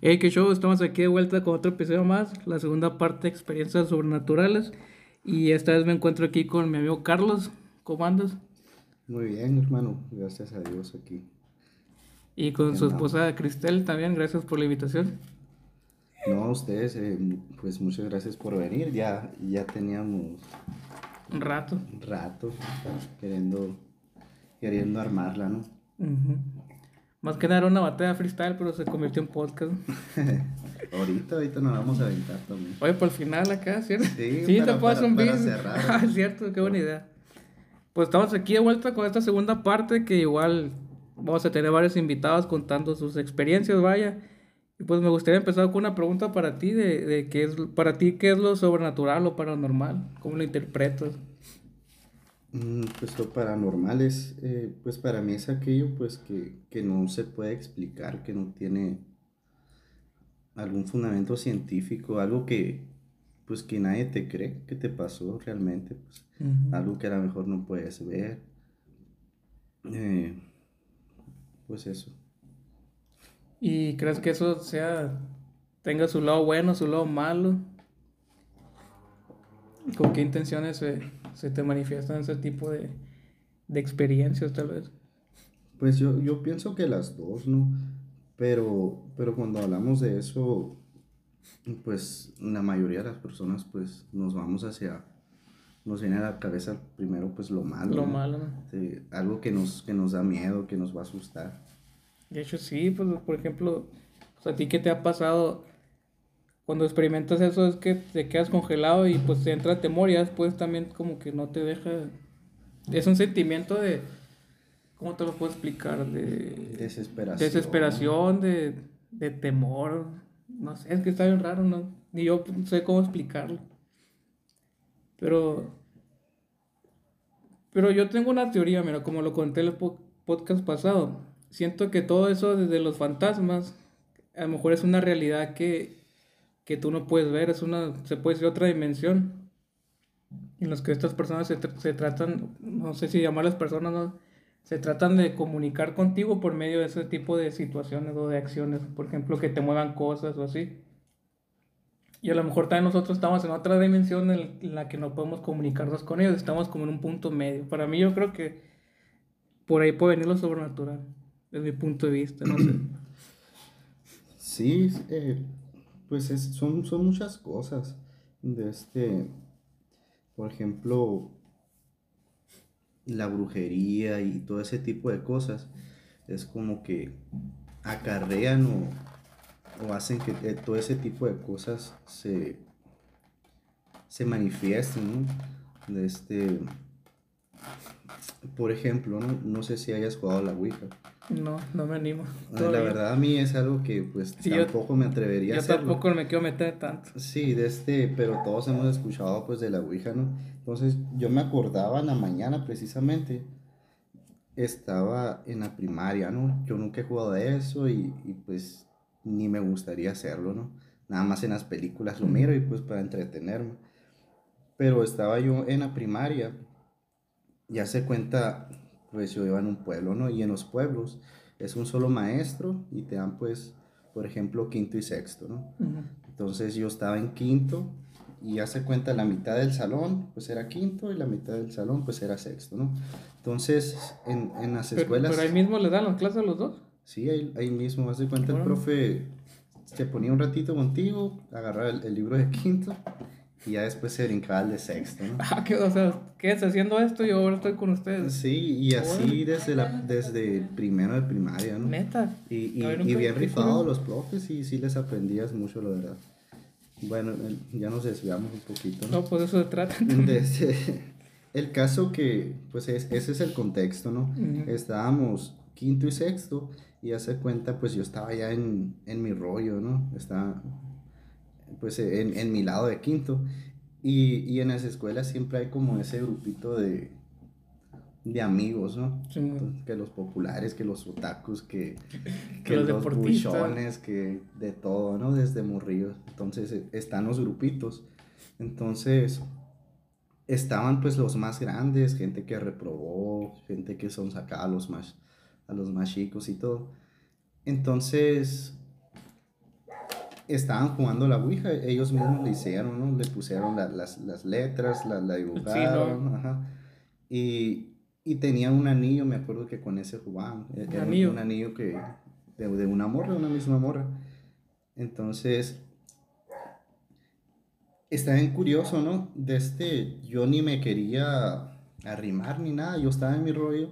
Hey, qué show, estamos aquí de vuelta con otro episodio más, la segunda parte de experiencias sobrenaturales. Y esta vez me encuentro aquí con mi amigo Carlos. ¿Cómo andas? Muy bien, hermano, gracias a Dios aquí. Y con su esposa Cristel también, gracias por la invitación. No, a ustedes, eh, pues muchas gracias por venir. Ya, ya teníamos un rato. Un rato queriendo, queriendo armarla, ¿no? Más que nada era una batalla freestyle, pero se convirtió en podcast. ahorita, ahorita nos vamos a aventar también. Oye, por el final acá, ¿cierto? Sí, sí te puedo un video. Ah, cierto, qué buena idea. Pues estamos aquí de vuelta con esta segunda parte que igual vamos a tener varios invitados contando sus experiencias, vaya. Y pues me gustaría empezar con una pregunta para ti, de, de qué es, para ti, ¿qué es lo sobrenatural o paranormal? ¿Cómo lo interpretas? Mm, pues lo paranormal es, eh, pues para mí es aquello pues que, no se puede explicar, que no tiene algún fundamento científico, algo que pues que nadie te cree que te pasó realmente, pues algo que a lo mejor no puedes ver. Eh, pues eso. ¿Y crees que eso sea, tenga su lado bueno, su lado malo? ¿Con qué intenciones se te manifiestan ese tipo de, de experiencias tal vez? Pues yo, yo pienso que las dos, ¿no? Pero, pero cuando hablamos de eso, pues la mayoría de las personas pues nos vamos hacia, nos viene a la cabeza primero pues lo malo. Lo malo, algo que nos, que nos da miedo, que nos va a asustar. De hecho sí, pues por ejemplo, pues, a ti qué te ha pasado cuando experimentas eso es que te quedas congelado y pues te entra temor y después también como que no te deja... Es un sentimiento de... ¿Cómo te lo puedo explicar? De desesperación. Desesperación, de, de temor. No sé, es que está bien raro, ¿no? Ni yo sé cómo explicarlo. Pero... Pero yo tengo una teoría, mira, como lo conté en el podcast pasado. Siento que todo eso desde los fantasmas, a lo mejor es una realidad que que tú no puedes ver, es una, se puede decir otra dimensión, en los que estas personas se, se tratan, no sé si llamarlas personas, no, se tratan de comunicar contigo por medio de ese tipo de situaciones o de acciones, por ejemplo, que te muevan cosas o así. Y a lo mejor también nosotros estamos en otra dimensión en la que no podemos comunicarnos con ellos, estamos como en un punto medio. Para mí yo creo que por ahí puede venir lo sobrenatural, desde mi punto de vista, no sé. Sí, eh, pues son, son muchas cosas. De este, por ejemplo, la brujería y todo ese tipo de cosas. Es como que acarrean o, hacen que eh, todo ese tipo de cosas se, se manifiesten, De este, por ejemplo, ¿no? no sé si hayas jugado la Ouija. No, no me animo. La verdad a mí es algo que pues tampoco me atrevería a hacer. Yo tampoco me quiero meter tanto. Sí, de este, pero todos hemos escuchado pues de la Ouija, ¿no? Entonces yo me acordaba en la mañana precisamente, estaba en la primaria, ¿no? Yo nunca he jugado de eso y, y pues ni me gustaría hacerlo, ¿no? Nada más en las películas lo miro y pues para entretenerme. Pero estaba yo en la primaria, ya se cuenta pues yo iba en un pueblo, ¿no? Y en los pueblos es un solo maestro y te dan pues, por ejemplo, quinto y sexto, ¿no? Entonces yo estaba en quinto y ya se cuenta la mitad del salón pues era quinto y la mitad del salón pues era sexto, ¿no? Entonces en, en las escuelas... Pero ahí mismo le dan las clases a los dos. Sí, ahí, ahí mismo, hace cuenta el profe se ponía un ratito contigo, agarraba el libro de quinto y ya después se brincaba al de sexto, ¿no? Ah, que, o sea, ¿qué es haciendo esto y ahora estoy con ustedes? Sí, y así desde, la, desde primero de primaria, ¿no? Neta. Y, y, y bien rifados los profes y sí les aprendías mucho, la verdad. Bueno, ya nos desviamos un poquito, ¿no? No, pues eso se trata. el caso que, pues ese es el contexto, ¿no? Estábamos quinto y sexto y hace cuenta, pues yo estaba ya en, en mi rollo, ¿no? Estaba pues en, en mi lado de quinto. Y, y, en las escuelas siempre hay como ese grupito de, de amigos, ¿no? que los populares, que los otakus, que, que, los, los buchones, que de todo, ¿no? Desde morrillos. Entonces eh, están los grupitos. Entonces estaban pues los más grandes, gente que reprobó, gente que son sacados a los más, a los más chicos y todo. Entonces estaban jugando la Ouija, ellos mismos le hicieron, ¿no? Le pusieron la- las, las letras, la, la dibujaron, ajá. Y, y tenían un anillo, me acuerdo que con ese jugaban. e-, Era un- anillo? un anillo que, de, de una morra, una misma morra. Entonces, está bien curioso, ¿no? De este, yo ni me quería arrimar ni nada, yo estaba en mi rollo.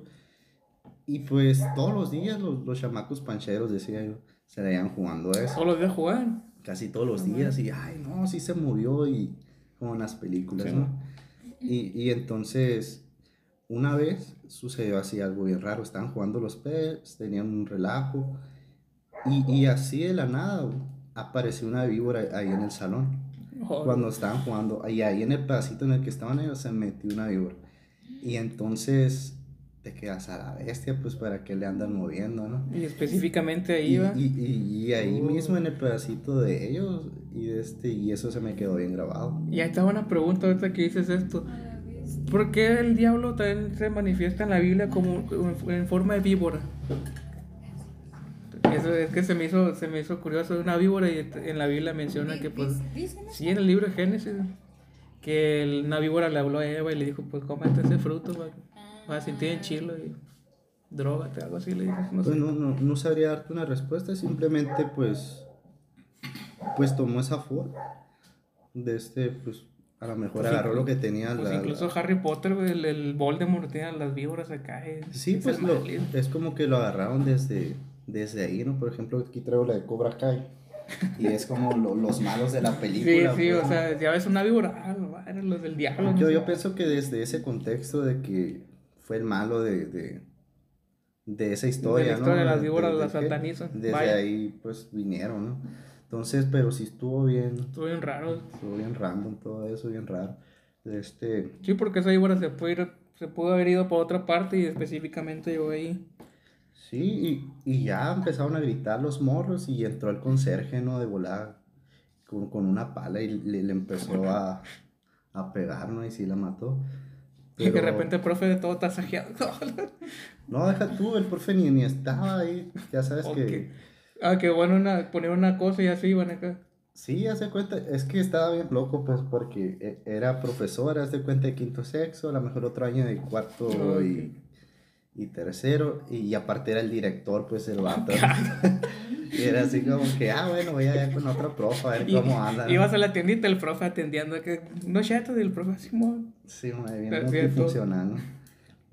Y pues todos los días los, los chamacos pancheros, decía yo, se la iban jugando a eso Todos los días jugar. Casi todos los días y, ay, no, sí se murió y como en las películas, Sí. ¿no? Y, y entonces, una vez sucedió así algo bien raro, estaban jugando los pets, tenían un relajo y, y así de la nada apareció una víbora ahí en el salón. Joder. Cuando estaban jugando, y ahí en el pedacito en el que estaban ellos se metió una víbora. Y entonces te quedas a la bestia, pues para que le andan moviendo, ¿no? Y específicamente ahí Y, va. y, y- y ahí Oh. mismo en el pedacito de ellos, y, de este, y eso se me quedó bien grabado. Y ahí está una pregunta ahorita que dices esto. ¿Por qué el diablo también se manifiesta en la Biblia como en forma de víbora? Eso es que se me hizo, se me hizo curioso. Una víbora y en la Biblia menciona que pues... Sí, en el libro de Génesis. Que el- una víbora le habló a Eva y le dijo, pues cómete ese fruto, va- vas a sentir en chilo y drogate, algo así le dijo. No sé. Pues no, no, no sabría darte una respuesta, simplemente pues, pues tomó esa forma. De este, pues a lo mejor Pues agarró inclu- lo que tenía Pues la... incluso la- Harry Potter, el, el Voldemort tenía las víboras acá. y- Sí, es pues lo, es como que lo agarraron desde, desde ahí, ¿no? Por ejemplo, aquí traigo la de Cobra Kai. Y es como lo- los malos de la Sí, película. sí, pues, o sea, ya ves una víbora, ah, los del diablo. Yo, yo pienso que desde ese contexto de que fue el malo de, de, de esa historia, la historia, ¿no? las víboras De- de las satanizan. Desde Vaya. ahí pues vinieron, ¿no? Entonces, pero sí estuvo bien, Estuvo bien raro. estuvo bien random todo eso, bien raro. Este, Sí, porque esa víbora se, pudo ir- se pudo haber ido por otra parte y específicamente llegó ahí. sí, y, y ya empezaron a gritar los morros y entró el conserje, ¿no? De volada con, con una pala y le, le empezó a, a pegar, ¿no? Y sí la mató. Y de Pero- repente el profe de todo tasajeado. No, deja tú, el profe ni, ni estaba ahí, ya sabes que... Ah, que bueno, una, poner una cosa y así iban acá. Sí, ya se cuenta, es que estaba bien loco, pues, porque e- era profesora, haz de cuenta de quinto sexo, a lo mejor otro año de cuarto y, y tercero, y aparte era el director, pues, el vato. y era así como que, ah, bueno, voy allá con otra profe a ver Y- cómo anda. Ibas a la tiendita, el profe atendiendo. Que, no chato del profe Simón. Sí, una bien multifuncional, ¿no?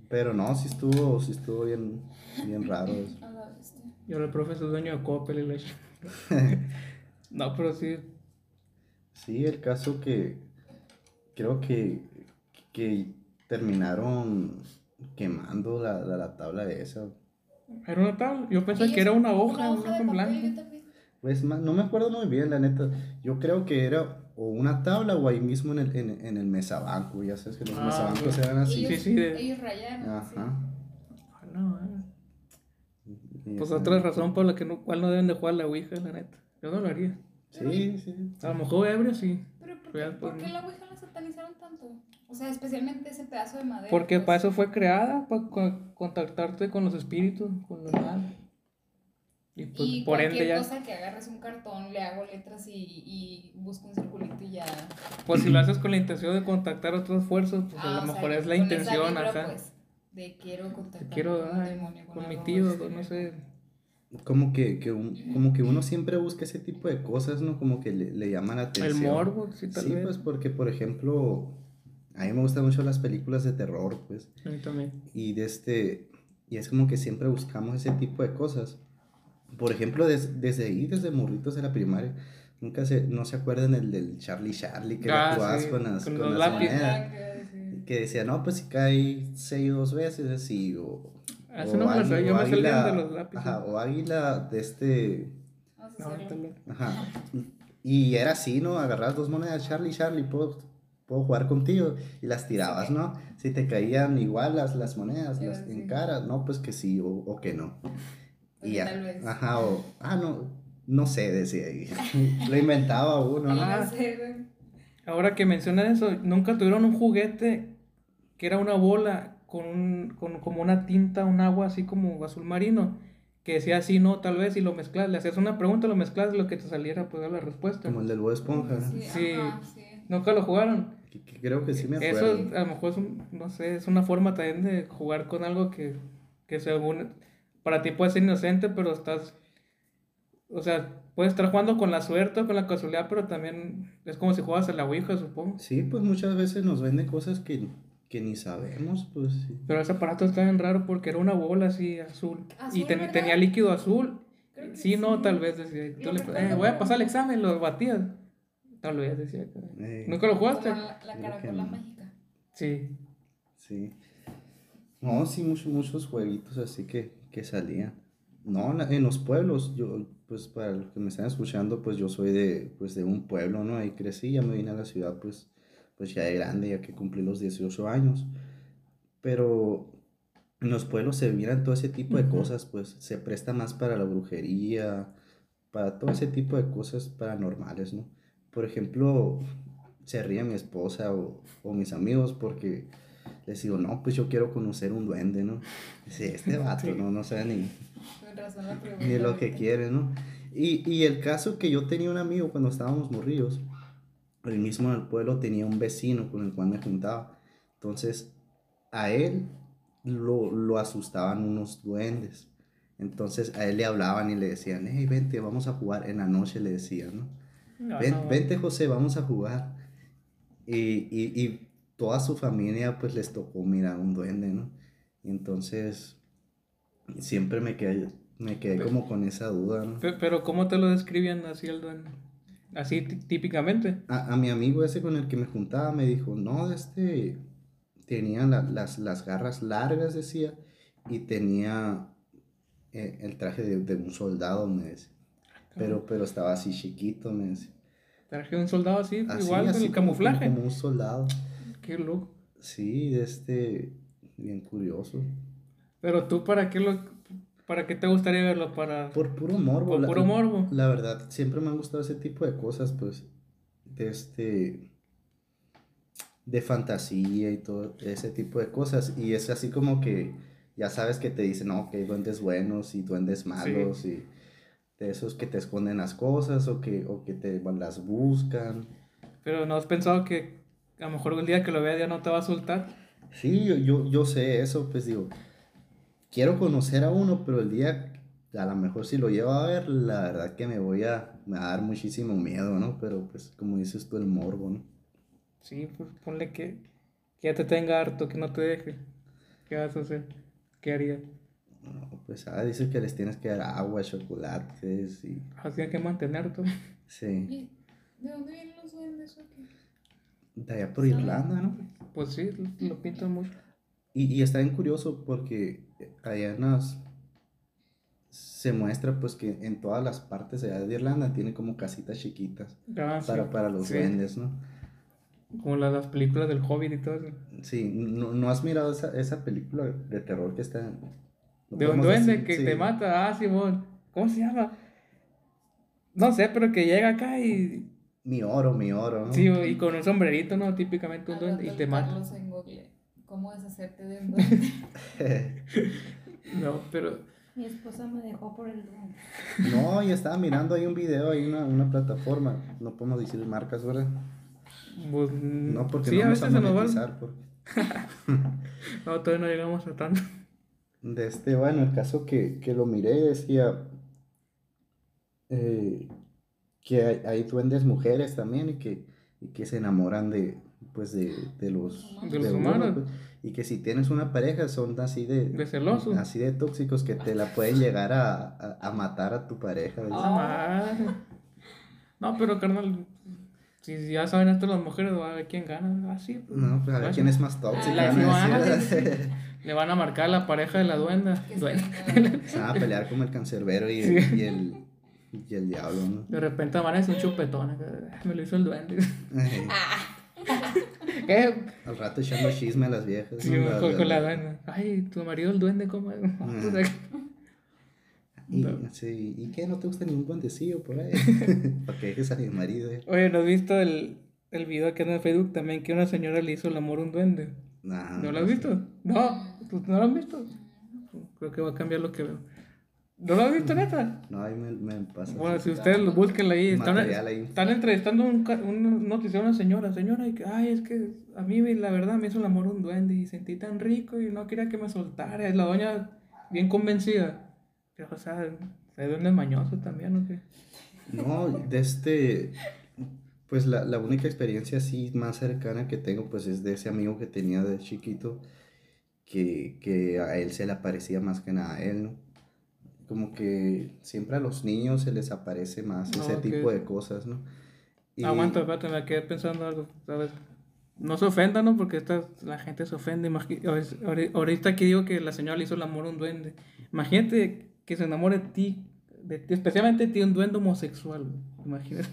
Pero no, sí estuvo, sí estuvo bien, bien raro eso. A la bestia. Y ahora el profe es dueño de Coppel y ch- No, pero sí. Sí, el caso que creo que, que terminaron quemando la, la, la tabla esa. Era una tabla. Yo pensé que era una hoja, Una hoja en blanco. también. Pues no me acuerdo muy bien, la neta. Yo creo que era o una tabla o ahí mismo en el, en, en el mesabanco. Ya sabes que los Ah, mesabancos ok. eran así. Sí, Ellos, sí, de- ellos rayaron. Ajá. Ah, no, ah. Y Pues otra razón por la que no, cual no deben de jugar la Ouija, la neta. Yo no lo haría. Sí, sí. A lo mejor ebrio sí. Pero ¿por qué, pues, ¿por qué la Ouija la satanizaron tanto? O sea, especialmente ese pedazo de madera. Porque pues. para eso fue creada, para co- contactarte con los espíritus, con los mal. Y pues y por cualquier ende ya. cosa que agarres un cartón, le hago letras y, y busco un circulito y ya. Pues si lo haces con la intención de contactar otras fuerzas, pues Ah, a o lo sea, mejor es la con esa intención, vibra, ajá. pues, de quiero contactar Quiero, con un ay, demonio, con mi tío, con no sé. Como que, que un- como que uno siempre busca ese tipo de cosas, ¿no? Como que le, le llaman la El atención. morbo, sí, tal Sí, vez. pues porque, por ejemplo, a mí me gustan mucho las películas de terror, pues. A mí también. Y de este, y es como que siempre buscamos ese tipo de cosas. Por ejemplo, des- desde ahí, desde morritos de la primaria, nunca se, no se acuerdan el del Charlie Charlie que Ah, jugabas sí, con las, con con los las lápices. monedas. Ah, que sí. Que decía, no, pues si cae seis dos veces, así, o... Ah, o no águila- yo o me salía águila- de los lápices. Ajá, o águila de este... No, vez. Ajá. Y era así, ¿no? Agarras dos monedas, Charlie, Charlie, puedo, puedo jugar contigo. Y las tirabas, ¿no? Si te caían igual las, las monedas Sí, las, sí. en cara, no, pues que sí o, o que no. Y ya. tal vez. Ajá, o, ah, no, no sé, decía ahí. Lo inventaba uno, ¿no? Ah. No sé, güey. Ahora que mencionas eso, nunca tuvieron un juguete que era una bola con, un- con como una tinta, un agua así como azul marino, que decía sí, no, tal vez, y lo mezclas, le hacías una pregunta, lo mezclas, lo que te saliera, pues, la respuesta. Como el del Bob Esponja. Sí, Sí. ajá, sí. Nunca lo jugaron. Que- que creo que sí me Eso acuerdo. a lo mejor es, un- no sé, es una forma también de jugar con algo que, que según, para ti puede ser inocente, pero estás, o sea, puedes estar jugando con la suerte o con la casualidad, pero también es como si juegas a la Ouija, supongo. Sí, pues muchas veces nos venden cosas que, que ni sabemos, pues sí. Pero ese aparato está bien raro porque era una bola así azul, y Azul, ten- ¿verdad? tenía líquido azul. Que Sí, no, tal vez decía, tú le- eh, voy a pasar el examen, lo batías. Tal vez decía. Eh, ¿Nunca lo jugaste? La, la Creo que caracola no. mágica. Sí. Sí. No, sí, muchos, muchos jueguitos así que, que salían. No, en los pueblos, yo, pues para los que me están escuchando, pues yo soy de, pues de un pueblo, ¿no? Ahí crecí, ya me vine a la ciudad, pues, pues ya de grande, ya que cumplí los 18 años. Pero en los pueblos se miran todo ese tipo de cosas, pues se presta más para la brujería, para todo ese tipo de cosas paranormales, ¿no? Por ejemplo, se ríe mi esposa o, o mis amigos porque les digo, no, pues yo quiero conocer un duende, ¿no? Dice, este vato, Sí. no, no sabe ni, Con razón la pregunta. ni lo que quiere, ¿no? Y, y el caso que yo tenía un amigo cuando estábamos morrillos, el mismo en el pueblo tenía un vecino con el cual me juntaba. Entonces, a él lo, lo asustaban unos duendes. Entonces, a él le hablaban y le decían, hey, vente, vamos a jugar. En la noche le decían, ¿no? No, Ven- no, Vente, José, vamos a jugar. Y, y, y toda su familia, pues, les tocó mirar un duende, ¿no? Y entonces, siempre me quedé, me quedé como con esa duda, ¿no? Pe- Pero ¿cómo te lo describían así el duende? Así tí- típicamente. A, a mi amigo ese con el que me juntaba me dijo, no, este, tenía la- las, las garras largas, decía, y tenía eh, el traje de, de un soldado, me decía. Pero, pero estaba así chiquito, me decía. Traje un soldado así, Así, igual con así el como- camuflaje. Como, un soldado. Qué loco. Sí, este, bien curioso. Pero tú, ¿para qué lo, para qué te gustaría verlo? Para Por puro morbo. por la- puro morbo. La verdad, siempre me han gustado ese tipo de cosas, pues, de este, de fantasía y todo ese tipo de cosas. Y es así como que ya sabes que te dicen, no, que hay duendes buenos y duendes malos y de esos que te esconden las cosas o que, o que te las buscan. Pero no has pensado que a lo mejor el día que lo veas ya no te va a soltar. Sí, yo, yo, yo sé eso, pues digo, quiero conocer a uno, pero el día, a lo mejor si lo llevo a ver, la verdad que me voy a, me va a dar muchísimo miedo, ¿no? Pero pues como dices tú, el morbo, ¿no? Sí, pues ponle que, que ya te tenga harto, que no te deje. ¿Qué vas a hacer? ¿Qué harías? No, pues ah, dice que les tienes que dar agua, chocolates y... Así hay que mantenerte. Sí, ¿Y ¿De dónde vienen los duendes o qué? de allá por Irlanda, ¿no? Pues sí, lo, pintan mucho. Y, y está bien curioso porque allá las... Se muestra pues que en todas las partes allá de Irlanda tienen como casitas chiquitas Ah, sí. para, para los Sí. duendes, ¿no? Como las, las películas del Hobbit y todo eso. Sí, ¿no, no has mirado esa, esa película de terror que está... de un duende decir? que Sí. te mata. Ah, Simón. ¿Cómo se llama? No sé, pero que llega acá y. Mi oro, mi oro, ¿no? Sí, y con un sombrerito, ¿no? Típicamente un duende. Y te mata. En Google. ¿Cómo deshacerte de un duende? No, pero. Mi esposa me dejó por el duende. No, y estaba mirando ahí un video, ahí una, una plataforma. No podemos decir marcas, ¿verdad? Pues, No, porque sí, no a veces a se nos va. monetizar. porque- No, todavía no llegamos a tanto. De este, bueno, el caso que, que lo miré decía eh, que hay, hay duendes mujeres también y que, y que se enamoran de, pues de, de los, De los uno, humanos. pues, y que si tienes una pareja son así de, De celosos. así de tóxicos que te la pueden llegar a, a, a matar a tu pareja. Ah. No, pero carnal. Si ya saben esto las mujeres, a ver quién gana. Ah, sí. pues, No, pues a ver bueno. quién es más tóxica. La van a iguana, decir. Le van a marcar la pareja de la duenda. Que se van a pelear como el cancerbero y el, Sí. y el, y el diablo, ¿no? De repente amanece un chupetón. acá, Me lo hizo el duende. ¿Qué? al rato echando chisme a las viejas. Sí, ¿no? con, con la duende. Ay, tu marido el duende, ¿cómo es? Y, No. sí, ¿y qué? ¿No te gusta ningún duendecillo por ahí? Para que dejes a mi marido. eh. Oye, ¿no has visto el, el video que anda en Facebook también que una señora le hizo el amor a un duende? Nah, ¿No lo has visto? No, pues no lo has visto. Creo que va a cambiar lo que veo. ¿No lo has visto, neta? No, ahí me, me pasa. Bueno, si ustedes lo busquen ahí, están, ahí. están entrevistando un, un noticiero a una señora. Señora, y que, ay, es que a mí la verdad me hizo el amor un duende y sentí tan rico y no quería que me soltara. Y la doña bien convencida. Pero, o sea, ¿es duende mañoso también o qué? No, de este, pues la, la única experiencia así más cercana que tengo, pues es de ese amigo que tenía de chiquito, que, que a él se le aparecía más que nada a él, ¿no? Como que siempre a los niños se les aparece más ese tipo de cosas, ¿no? Y- Aguanta, espérate, me quedé pensando algo, ¿sabes? No se ofendan, ¿no? Porque esta, la gente se ofende. Ahorita aquí digo que la señora le hizo el amor a un duende. Imagínate que se enamore de ti, de ti, especialmente de ti, un duende homosexual. Imagínate.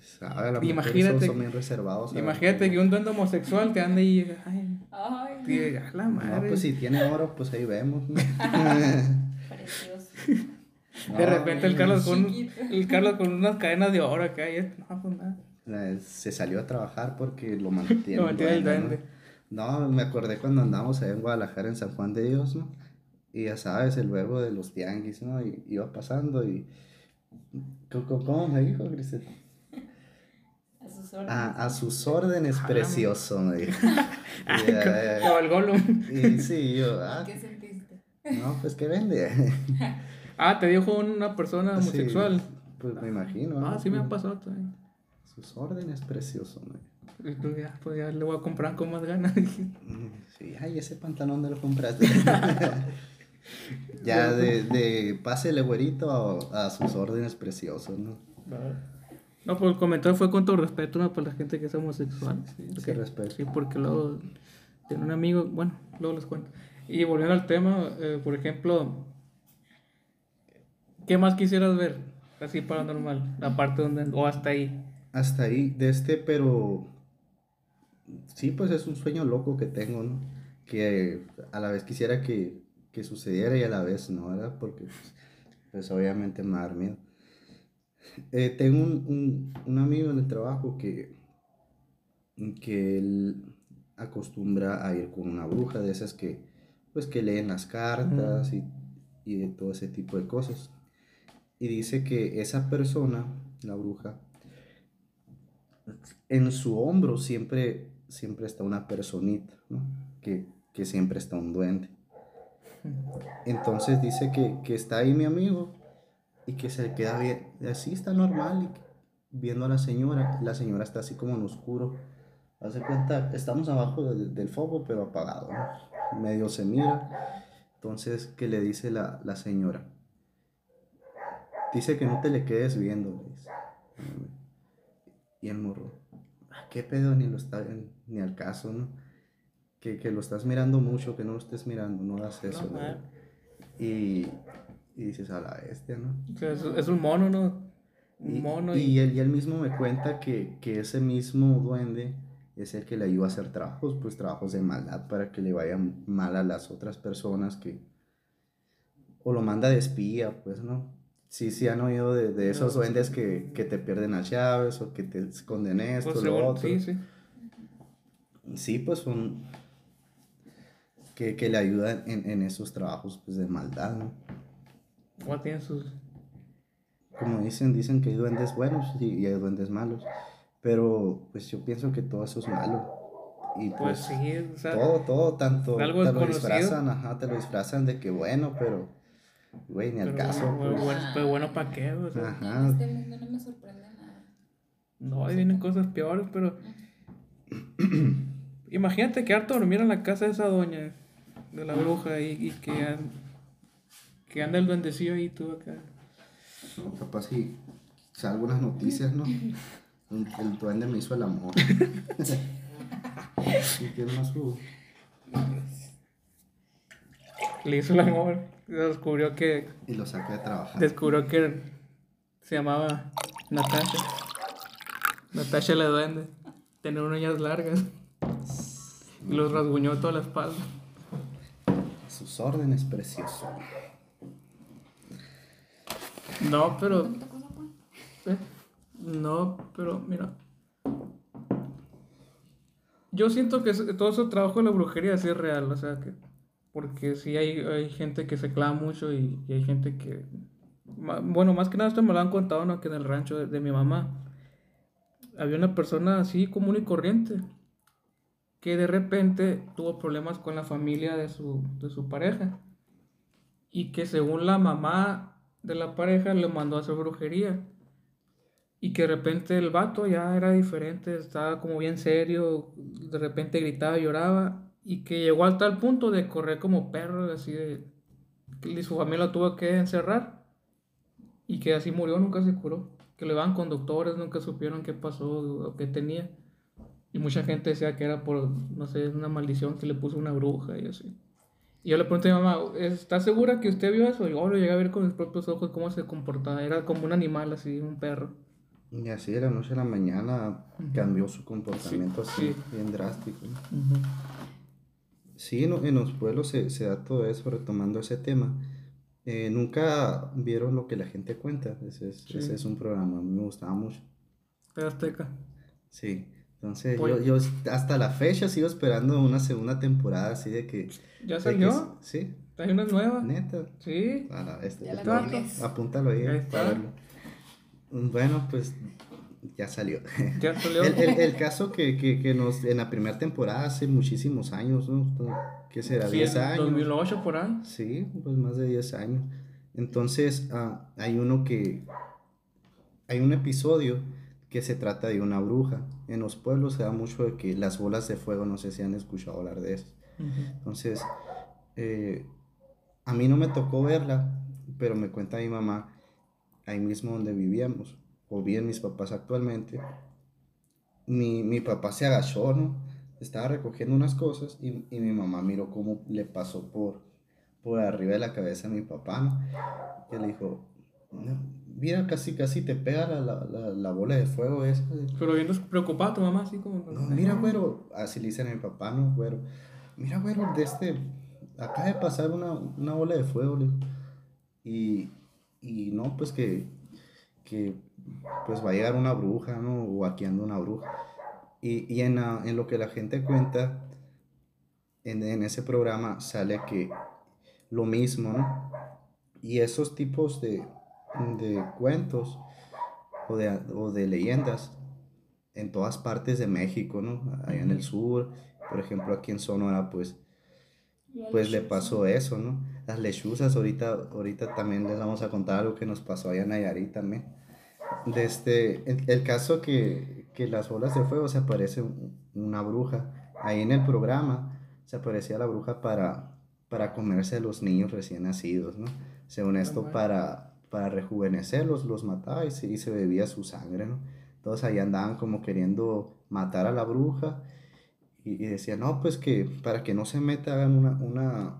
Sabe, Imagínate- son, son bien reservados. Imagínate que un duende homosexual te ande y ay, Ay, "A la madre. No, pues si tiene oro, pues ahí vemos, ¿no? De repente el Carlos con, el Carlos con unas cadenas de oro acá y no, pues nada. Se salió a trabajar porque lo mantiene. Lo mantiene el duende. ¿no? No, me acordé cuando andamos allá en Guadalajara, en San Juan de Dios, ¿no? Y ya sabes, el verbo de los tianguis, ¿no? Y iba pasando y... ¿Cómo, cómo me dijo, Grisel? A sus órdenes. A, a sus órdenes, precioso, me dijo. Y, eh, como el Gollum. y sí, yo, ah, ¿Qué sentiste? no, pues que vende. Ah, te dijo una persona homosexual. Sí, pues me imagino. Ah, ¿no? sí me ha pasado también. Sus órdenes, precioso, me dijo. Y tú ya, pues ya le voy a comprar con más ganas. Mm, Sí, ay, ese pantalón de lo compraste. ya de, de pásele güerito a, a sus órdenes preciosos, ¿no? No, pues el comentario fue con todo respeto ¿no? para la gente que es homosexual. Sí, Sí, porque, respeto. sí, porque luego tiene un amigo, bueno, luego les cuento. Y volviendo al tema, eh, por ejemplo, ¿qué más quisieras ver? Así paranormal, la parte donde, o hasta ahí. Hasta ahí, de este, pero sí, pues es un sueño loco que tengo, ¿no? Que a la vez quisiera que, que sucediera y a la vez no, ¿verdad? Porque, pues, pues, obviamente me va a dar miedo. Eh, tengo un, un, un amigo en el trabajo que, que él acostumbra a ir con una bruja de esas que, pues, que leen las cartas y, y de todo ese tipo de cosas. Y dice que esa persona, la bruja, en su hombro siempre, siempre está una personita, ¿no? Que, que siempre está un duende. Entonces dice que, que está ahí mi amigo y que se queda bien, así está normal, y viendo a la señora, la señora está así como en oscuro. Hace cuenta, estamos abajo del, del foco, pero apagado, ¿no? Medio se mira. Entonces, ¿qué le dice la, la señora? Dice que no te le quedes viendo, le dice. Y el morro, "Ah, ¿qué pedo? Ni lo está, ni al caso, ¿no? Que, que lo estás mirando mucho, que no lo estés mirando, no hagas eso. No, y, y dices, a la bestia, ¿no? O sea, es, es un mono, ¿no? Un Y, mono y y... él, y él mismo me cuenta que, que ese mismo duende es el que le ayuda a hacer trabajos, pues trabajos de maldad para que le vayan mal a las otras personas que... O lo manda de espía, pues, ¿no? Sí, sí han oído de, de esos No. duendes que, que te pierden las llaves o que te esconden esto, Pues, lo otro. sí, sí. Sí, pues son... Que, que le ayudan en, en esos trabajos pues, de maldad, ¿no? Igual tiene sus... como dicen, dicen que hay duendes buenos y, y hay duendes malos. Pero pues yo pienso que todo eso es malo. Y Pues pues, sí, o sea... todo, todo, tanto algo te lo disfrazan, ajá, te lo disfrazan de que bueno, pero güey, ni al caso. bueno, pues. bueno, pero bueno, ¿para qué? O sea, Ajá. Este mundo no me sorprende nada. No, ahí vienen cosas peores, pero. Imagínate quedarte a dormir en la casa de esa doña, de la bruja, y, y que, que anda el duendecillo ahí tú acá. Capaz si salgo unas noticias, ¿no? El, el duende me hizo el amor. y que más su... Le hizo el amor, descubrió que, Y lo saqué de trabajar. descubrió que se llamaba Natasha. Natasha la duende. Tenía uñas largas. Y los rasguñó toda la espalda. Sus órdenes, precioso. No, pero. ¿Tanta cosa, pues? Eh, No, pero mira. Yo siento que todo ese trabajo de la brujería sí es real, o sea que. Porque sí hay, hay gente que se clava mucho y, y hay gente que... Bueno, más que nada esto me lo han contado, ¿no? Que en el rancho de, de mi mamá había una persona así común y corriente que de repente tuvo problemas con la familia de su, de su pareja y que según la mamá de la pareja le mandó a hacer brujería y que de repente el vato ya era diferente, estaba como bien serio, de repente gritaba y lloraba y que llegó al tal punto de correr como perro, así de que su familia lo tuvo que encerrar y que así murió, nunca se curó, que le van conductores, nunca supieron qué pasó o qué tenía. Y mucha gente decía que era por, no sé, una maldición que le puso una bruja y así. Y yo le pregunté a mi mamá, ¿está segura que usted vio eso? Y yo lo llegué a ver con mis propios ojos cómo se comportaba. Era como un animal así, un perro. Y así de la noche a la mañana cambió su comportamiento Sí, así, sí. bien drástico. Sí, no- en los pueblos se, se da todo eso, retomando ese tema. Eh, Nunca vieron lo que la gente cuenta. Ese es, Sí. ese es un programa, a mí me gustaba mucho. Azteca. Sí, entonces Pues- yo, yo hasta la fecha sigo esperando una segunda temporada así de que... ¿Ya de que salió? sí, Hay una nueva. neta. Sí. A la- este- Ya la este- tienes. apúntalo ahí, para verlo. Bueno, pues ya salió. Ya salió. El, el- el caso que, que, que nos, en la primera temporada, hace muchísimos años, ¿no? ¿Qué será? Sí, 10 en años. 2008 por ahí. Sí, pues más de 10 años. Entonces, ah, hay uno que. Hay un episodio que se trata de una bruja. En los pueblos se da mucho de que las bolas de fuego, no sé si han escuchado hablar de eso. Entonces, eh, a mí no me tocó verla, pero me cuenta mi mamá, ahí mismo donde vivíamos, o bien mis papás actualmente. Mi, mi papá se agachó, ¿no? Estaba recogiendo unas cosas y, y mi mamá miró cómo le pasó por, por arriba de la cabeza a mi papá, ¿no? Y le dijo, "No, mira, casi, casi te pega la, la, la, la bola de fuego esa. Pero bien preocupada tu mamá, así como. No, mira, güero, así le dicen a mi papá, no, güero. Mira, güero, de este, acaba de pasar una, una bola de fuego, le. Y, y no, pues que, que, pues va a llegar una bruja, ¿no? O aquí anda una bruja. Y, y en, la- en lo que la gente cuenta, en, en ese programa sale que lo mismo, ¿no? Y esos tipos de, de cuentos o de, o de leyendas en todas partes de México, ¿no? Allá en el sur, por ejemplo, aquí en Sonora, pues, pues le pasó eso, ¿no? Las lechuzas, ahorita, ahorita también les vamos a contar algo que nos pasó allá en Nayarit también. De este, el, el caso que, que las bolas de fuego se aparece un- una bruja. Ahí en el programa se aparecía la bruja para, para comerse a los niños recién nacidos, ¿no? Según esto, para, para rejuvenecerlos, los mataba y se, y se bebía su sangre, ¿no? Todos ahí andaban como queriendo matar a la bruja y, y decían, no, pues que para que no se meta hagan una, una,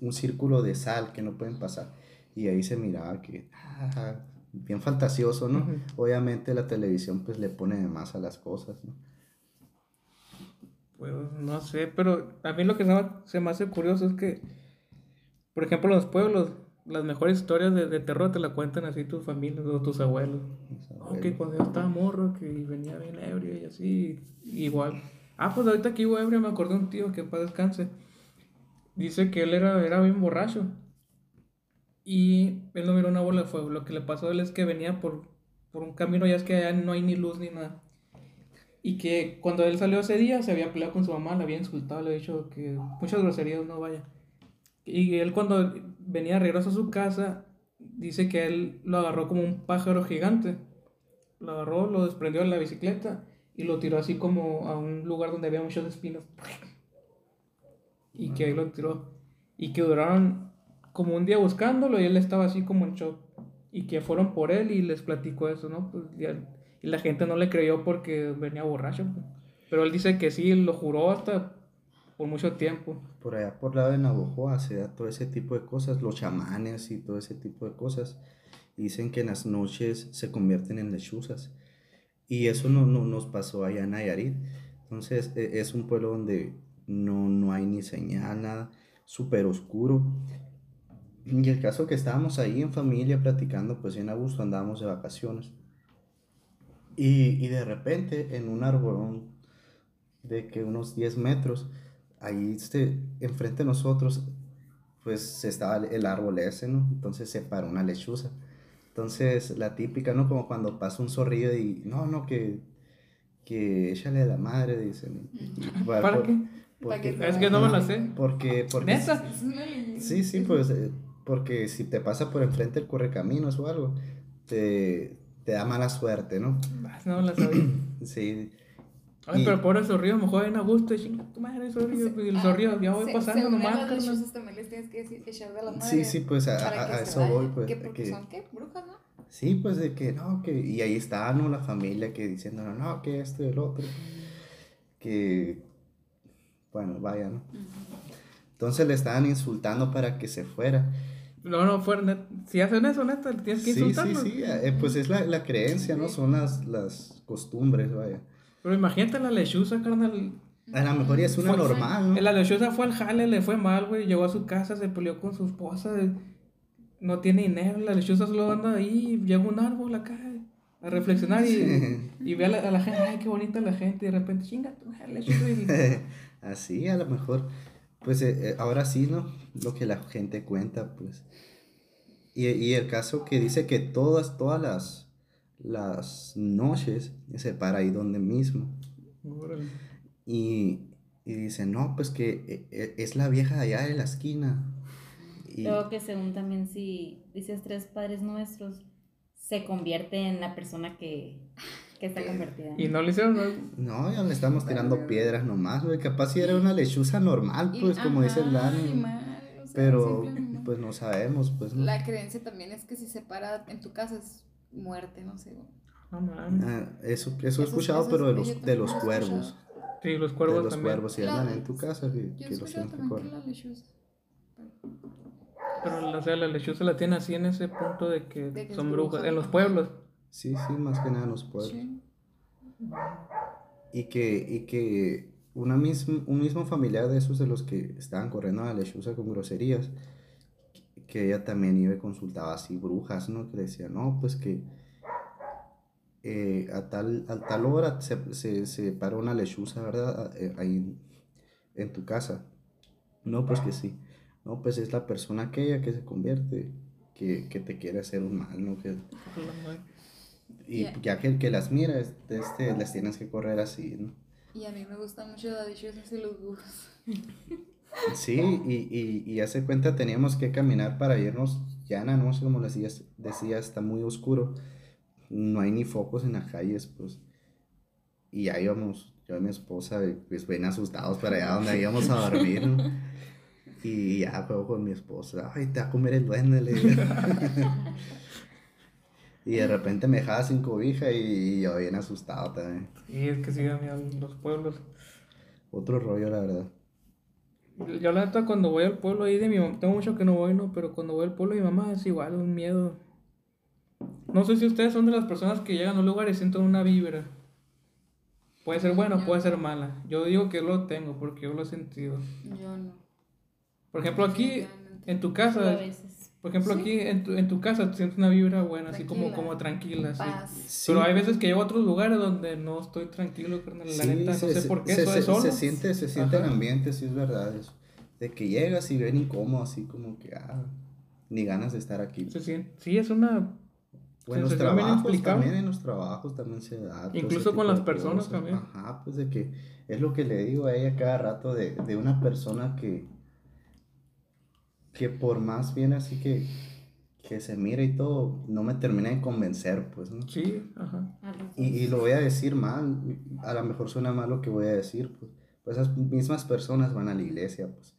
un círculo de sal que no pueden pasar. Y ahí se miraba que, ah, bien fantasioso, ¿no? Obviamente la televisión pues le pone de más a las cosas, ¿no? Pues no sé, pero a mí lo que se me, hace curioso es que, por ejemplo, los pueblos, las mejores historias de, de terror te la cuentan así tus familias o tus abuelos. Abuelos. que cuando yo estaba morro, que venía bien ebrio y así, igual. Ah, pues ahorita que iba ebrio me acordé de un tío que para descanse. Dice que él era, era bien borracho. Y él no miró una bola de fuego. Lo que le pasó a él es que venía por, por un camino, ya es que allá no hay ni luz ni nada. Y que cuando él salió ese día se había peleado con su mamá, le había insultado, le había dicho que muchas groserías, no vaya. Y él cuando venía de regreso a su casa, dice que él lo agarró como un pájaro gigante. Lo agarró, lo desprendió de la bicicleta y lo tiró así como a un lugar donde había muchos espinos. Y que ahí lo tiró. Y que duraron como un día buscándolo y él estaba así como en shock. Y que fueron por él y les platicó eso, ¿no? Pues, y, la gente no le creyó porque venía borracho. pues. Pero él dice que sí, lo juró hasta por mucho tiempo. Por allá por lado de Navojoa se da todo ese tipo de cosas, los chamanes y todo ese tipo de cosas. Dicen que en las noches se convierten en lechuzas. Y eso no, no nos pasó allá en Nayarit. Entonces e- es un pueblo donde no, no hay ni señal, nada, súper oscuro. Y el caso que estábamos ahí en familia platicando, pues en agosto andábamos de vacaciones. Y, y de repente en un arbolón de que unos 10 metros ahí este, enfrente de nosotros, pues estaba el árbol ese, ¿no? Entonces se paró una lechuza. Entonces, la típica, ¿no? Como cuando pasa un zorrillo y, no, no, que, que échale a la madre, dicen. Bueno, ¿Para por- qué? porque- Para Es que no me la sé. Porque, porque. Sí, sí, pues, eh, porque si te pasa por enfrente el correcaminos o algo, te, te da mala suerte, ¿no? No la sabía. Sí, Ay, Y- pero pobre zorrillo, a lo mejor en a gusto y chinga tu madre, zorrillo. Se- Y el ah, zorrillo, ya voy se- pasando nomás, lechuzas también les tienes que decir echar de la madre. sí, sí, pues a, a- a eso vayan. voy, pues. ¿Qué? Porque que- son, ¿qué? Brujas, ¿no? Sí, pues de que no, que. Y ahí está, ¿no? La familia que diciendo, no, no, que esto y el otro. Que. Bueno, vaya, ¿no? Entonces le estaban insultando para que se fuera. No, no, fuera, si hacen eso, neta, tienes que Sí, sí, insultarlos. sí, eh, pues es la, la creencia, ¿no? Son las, las costumbres, vaya. Pero imagínate la lechuza, carnal. A lo mejor ya es una Fue- normal, ¿no? La lechuza fue al jale, le fue mal, güey. Llegó a su casa, se peleó con su esposa. No tiene dinero, la lechuza solo anda ahí. Llega un árbol acá a reflexionar y, y ve a la, a la gente. Ay, qué bonita la gente. Y de repente, chinga, tu madre, lechuza. Y, Así, a lo mejor, pues eh, eh, ahora sí, ¿no? Lo que la gente cuenta, pues. Y, y el caso que dice que todas, todas las, las noches se para ahí donde mismo. Órale. Y, y dice, no, pues que eh, eh, es la vieja de allá de la esquina. Y, Luego que según también si dices tres padres nuestros, se convierte en la persona que, que está convertida. y no le hicieron nada. no, ya le estamos tirando piedras nomás, güey. Capaz si era una lechuza normal, Y- pues, como dice el ajá, Dani. animal, o sea, Pero, pues no sabemos, pues. ¿no? La creencia también es que si se para en tu casa es muerte, no sé. güey. No mames. Ah, eso, eso he escuchado, eso pero de los, de los cuervos. escuchado. Sí, los De cuervos los también. cuervos, si andan en tu casa, que, Yo que los escuchado tienen que correr. la lechuza. Pero o sea, la lechuza la tiene así en ese punto de que, De son bruja. brujas. En los pueblos. Sí, sí, más que nada en los pueblos. Sí. Y que, y que una misma, un mismo familiar de esos de los que estaban corriendo a la lechuza con groserías, que ella también iba y consultaba así brujas, ¿no? Que decía, no, pues que eh, a, tal, a tal hora se, se, se paró una lechuza, ¿verdad? Eh, Ahí en, tu casa. No, pues que sí. No, pues es la persona aquella que se convierte, que, que te quiere hacer un mal, ¿no? Que, y Ya. ya que el que las mira, es- este, las tienes que correr así, ¿no? Y a mí me gustan mucho las lechuzas y los brujos. Sí, y, y, y hace cuenta teníamos que caminar para irnos ya en la noche, como les decía, decía, está muy oscuro, no hay ni focos en las calles, pues, y ya íbamos, yo y mi esposa, pues ven asustados para allá donde íbamos a dormir, ¿no? Y ya juego con mi esposa, ay, te va a comer el duende, le digo. Y de repente me dejaba sin cobija y yo bien asustado también. Y es que sí, da miedo los pueblos. Otro rollo, la verdad. Yo la neta cuando voy al pueblo ahí de mi mamá, tengo mucho que no voy, ¿no? Pero cuando voy al pueblo de mi mamá es igual, un miedo. No sé si ustedes son de las personas que llegan a un lugar y sienten una vibra. Puede ser buena o puede ser mala. Yo digo que lo tengo porque yo lo he sentido. Yo no. Por ejemplo, aquí en tu casa. Por ejemplo, Sí. aquí en tu, en tu casa sientes una vibra buena, así como, Tranquila. como tranquila, así. Sí. Pero hay veces que llego a otros lugares donde no estoy tranquilo, carnal. La Sí, neta, no se- sé por qué, se, se- solo. se siente, se siente el ambiente, sí es verdad eso. De que llegas y ven incómodo, así como que, ah, ni ganas de estar aquí. Se siente, sí, es una... O en los trabajos también, en los trabajos también se da. todo Incluso con las personas cosas. también. Ajá, pues de que es lo que le digo a ella cada rato de, de una persona que, que por más bien así que, que se mira y todo, no me termina de convencer, pues, ¿no? Sí, ajá. Y, y lo voy a decir mal, a lo mejor suena mal lo que voy a decir, pues, pues esas mismas personas van a la iglesia, pues.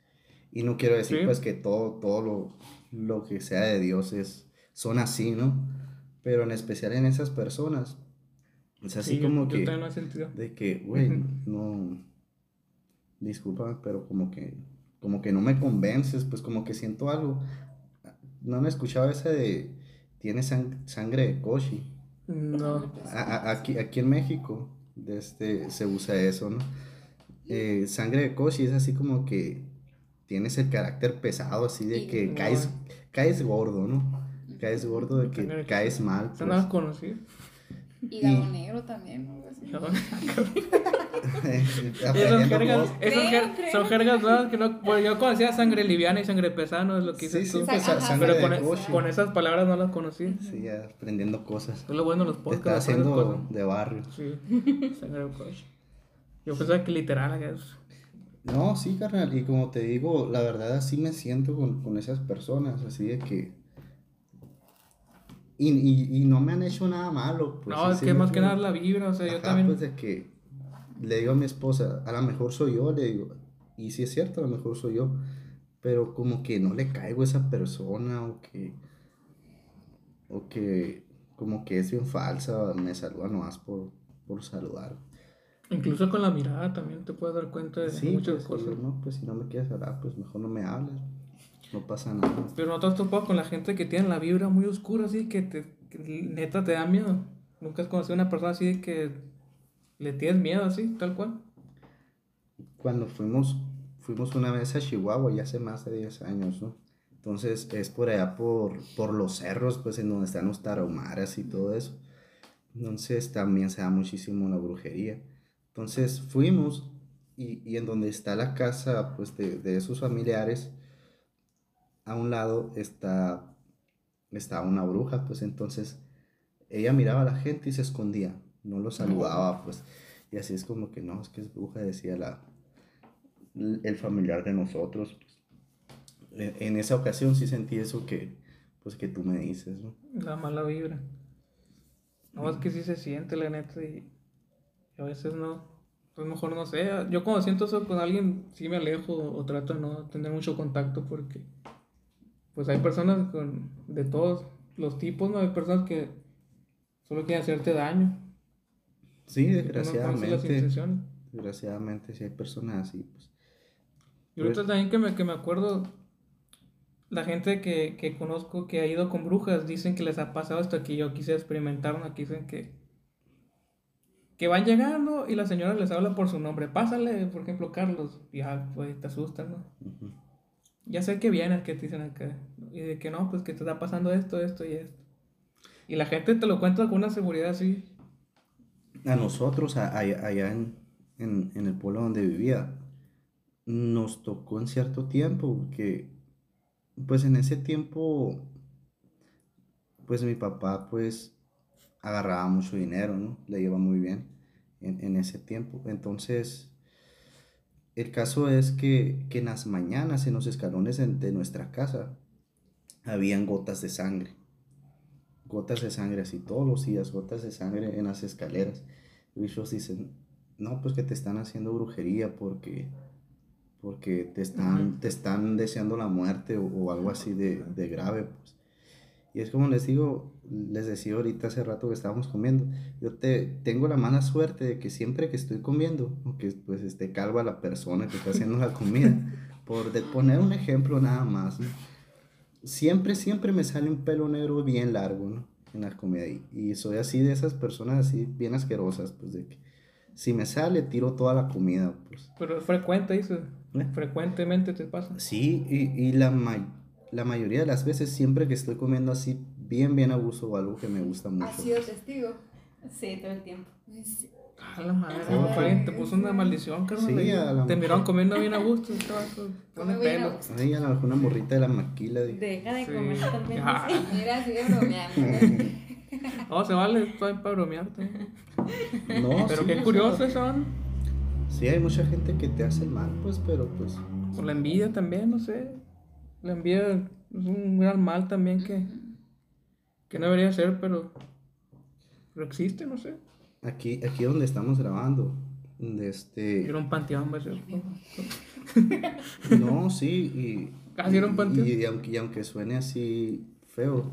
Y no quiero decir Sí. pues que todo, todo lo, lo que sea de Dios es, son así, ¿no? Pero en especial en esas personas, es así Sí, yo- como yo que, también lo he sentido. de que, güey, no, disculpa, pero como que, como que no me convences, pues como que siento algo. No han escuchado esa de, tiene sang- sangre de Koshi. No. A- a- aquí, aquí en México de este, se usa eso, ¿no? Eh, sangre de Koshi es así como que tienes el carácter pesado, así de que No. caes, caes gordo, ¿no? Caes gordo de que caes mal. Pues. no conocí. Hígado negro también, ¿no? Aprendiendo jergas, jer- creo. son jergas nuevas que no. Bueno, yo conocía sangre liviana y sangre pesada, no es lo que Sí, dices sí, tú. pues Ajá, sangre Pero con, e- con esas palabras no las conocí. Sí, aprendiendo cosas. Es lo bueno de los Te podcasts. está aprendes haciendo cosas. de barrio. Sí, sangre de coche. Yo pensaba que literal es. No, sí, carnal, y como te digo, la verdad así me siento con, con esas personas, así de que... Y, y, y no me han hecho nada malo. Pues, no, sí, es sí que más que nada la vibra, o sea, yo Ajá, también. pues de que le digo a mi esposa, a lo mejor soy yo, le digo, y sí es cierto, a lo mejor soy yo, pero como que no le caigo a esa persona o que, o que como que es bien falsa, me saluda nomás por, por saludar. Incluso con la mirada también te puedes dar cuenta de Sí, muchas pues, cosas. no, pues si no me quieres hablar, pues mejor no me hables, no pasa nada. Pero no te has topado con la gente que tiene la vibra muy oscura, así que, te, que neta te da miedo. Nunca has conocido a una persona así que le tienes miedo, así, tal cual. Cuando fuimos, fuimos una vez a Chihuahua, ya hace más de 10 años, ¿no? Entonces es por allá, por, por los cerros, pues en donde están los tarahumaras y todo eso. Entonces también se da muchísimo la brujería. Entonces fuimos y, y en donde está la casa, pues de, de esos familiares, a un lado está, está una bruja, pues entonces ella miraba a la gente y se escondía, no lo saludaba, pues. Y así es como que no, es que es bruja, decía la, el familiar de nosotros. pues. En, esa ocasión sí sentí eso que, pues que tú me dices, ¿no? La mala vibra. No, es que sí se siente, la neta, y, y a veces no. Pues mejor no sé. Yo cuando siento eso con alguien, sí me alejo o trato de no tener mucho contacto porque, pues hay personas con, de todos los tipos, ¿no? Hay personas que solo quieren hacerte daño. Sí, no desgraciadamente. Desgraciadamente, si hay personas así, pues. Y ahorita Pues- también que me, que me acuerdo, la gente que, que conozco que ha ido con brujas dicen que les ha pasado hasta que yo quise experimentar una, dicen que, que van llegando y la señora les habla por su nombre. Pásale, por ejemplo, Carlos. Ya, pues te asustan, ¿no? ujú. Ya sé que vienes, que te dicen acá. Y de que no, pues que te está pasando esto, esto y esto. Y la gente te lo cuenta con una seguridad así. A nosotros, allá, en, en el pueblo donde vivía, nos tocó en cierto tiempo que, pues en ese tiempo, pues mi papá, pues, agarraba mucho dinero, ¿no? Le iba muy bien en, en ese tiempo. Entonces, el caso es que, que en las mañanas, en los escalones de, de nuestra casa, habían gotas de sangre. Gotas de sangre así todos los días, gotas de sangre en las escaleras. Y ellos dicen, no, pues que te están haciendo brujería porque, porque te, están, te están deseando la muerte o, o algo así de, de grave. Pues. Y es como les digo, les decía ahorita hace rato que estábamos comiendo, yo te, tengo la mala suerte de que siempre que estoy comiendo, que pues esté calva la persona que está haciendo la comida, por de poner un ejemplo nada más, ¿no? Siempre, siempre me sale un pelo negro bien largo, ¿no? En la comida. Y, y soy así de esas personas así bien asquerosas, pues de que si me sale, tiro toda la comida, pues. Pero es frecuente, dice. ¿Eh? Frecuentemente te pasa. Sí, y, y la, ma- la mayoría de las veces, siempre que estoy comiendo así, bien, bien a gusto o algo que me gusta mucho. ¿Has sido testigo? Sí, todo el tiempo. Sí. A la madre, te puso una maldición, carnal. Sí, ahí. a la te miraron comiendo bien a gusto. Pone pelo. Ay, a lo mejor una morrita de la maquila. de- Deja de Sí. comer también. Ah. Mira, sigue bromeando. No, se vale, estoy para bromearte. No, Pero sí, qué curioso son. Sí, hay mucha gente que te hace el mal, pues, pero pues. Por la envidia también, no sé. La envidia es un gran mal también que, que no debería ser, pero, pero existe, no sé. Aquí, aquí donde estamos grabando, de este. Era un panteón, va a ser. No, sí, y. Ah, ¿sí era un panteón? Y, y aunque, y aunque suene así feo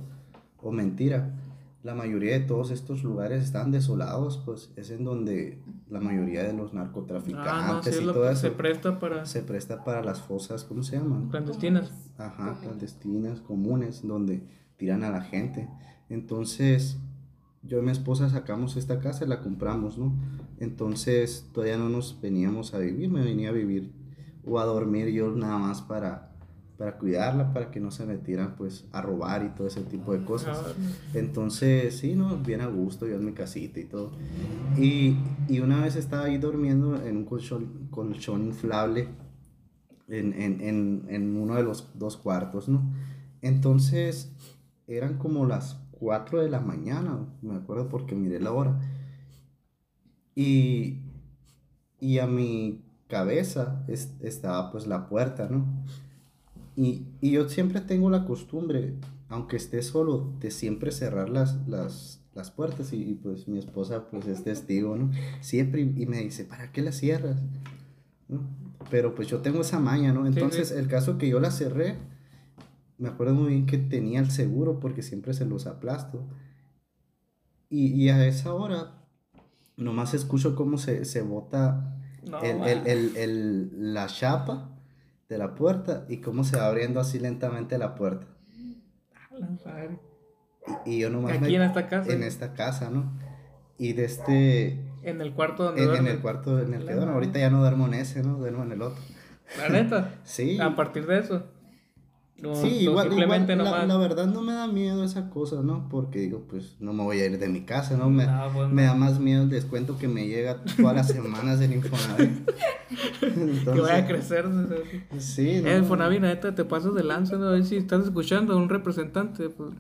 o mentira, la mayoría de todos estos lugares están desolados, pues es en donde la mayoría de los narcotraficantes Ah, no, sí, es y lo todo eso se presta para se presta para las fosas, ¿cómo se llaman? clandestinas. Ajá, clandestinas, comunes, donde tiran a la gente. Entonces, yo y mi esposa sacamos esta casa y la compramos, ¿no? Entonces, todavía no nos veníamos a vivir, me venía a vivir o a dormir yo nada más para, para cuidarla, para que no se metieran pues a robar y todo ese tipo de cosas. Ah, Entonces, sí, no, bien a gusto, yo en mi casita y todo. Y, y una vez estaba ahí durmiendo en un colchón, colchón inflable en, en, en, en uno de los dos cuartos, ¿no? Entonces, eran como las 4 de la mañana, me acuerdo porque miré la hora. Y, y a mi cabeza es- estaba pues la puerta, ¿no? Y, y yo siempre tengo la costumbre, aunque esté solo, de siempre cerrar las, las, las puertas y, y, pues mi esposa pues es testigo, ¿no? Siempre y, y me dice, ¿para qué las cierras? ¿No? Pero pues yo tengo esa maña, ¿no? Sí, sí. Entonces el caso que yo la cerré, me acuerdo muy bien que tenía el seguro porque siempre se los aplasto. Y, y a esa hora, nomás escucho cómo se, se bota No, el, el, el, el- la chapa de la puerta y cómo se va abriendo así lentamente la puerta. Y, y yo nomás Aquí me- en esta casa. en esta casa, ¿no? Y de este, En el cuarto donde en, en el cuarto en el que duermo. Ahorita ya no duermo en ese, ¿no? Duermo en el otro. La neta. Sí. A partir de eso. No, Sí, no, igual, simplemente igual, la, nomás. la verdad no me da miedo esa cosa, ¿no? Porque digo, pues no me voy a ir de mi casa, ¿no? Me, No, pues, me no. da más miedo el descuento que me llega todas las semanas del Infonavit. que vaya a Entonces, crecer. Sí, Fonavi, neta, te pasas de lanza, ¿no? A ver si estás escuchando a un representante, pues,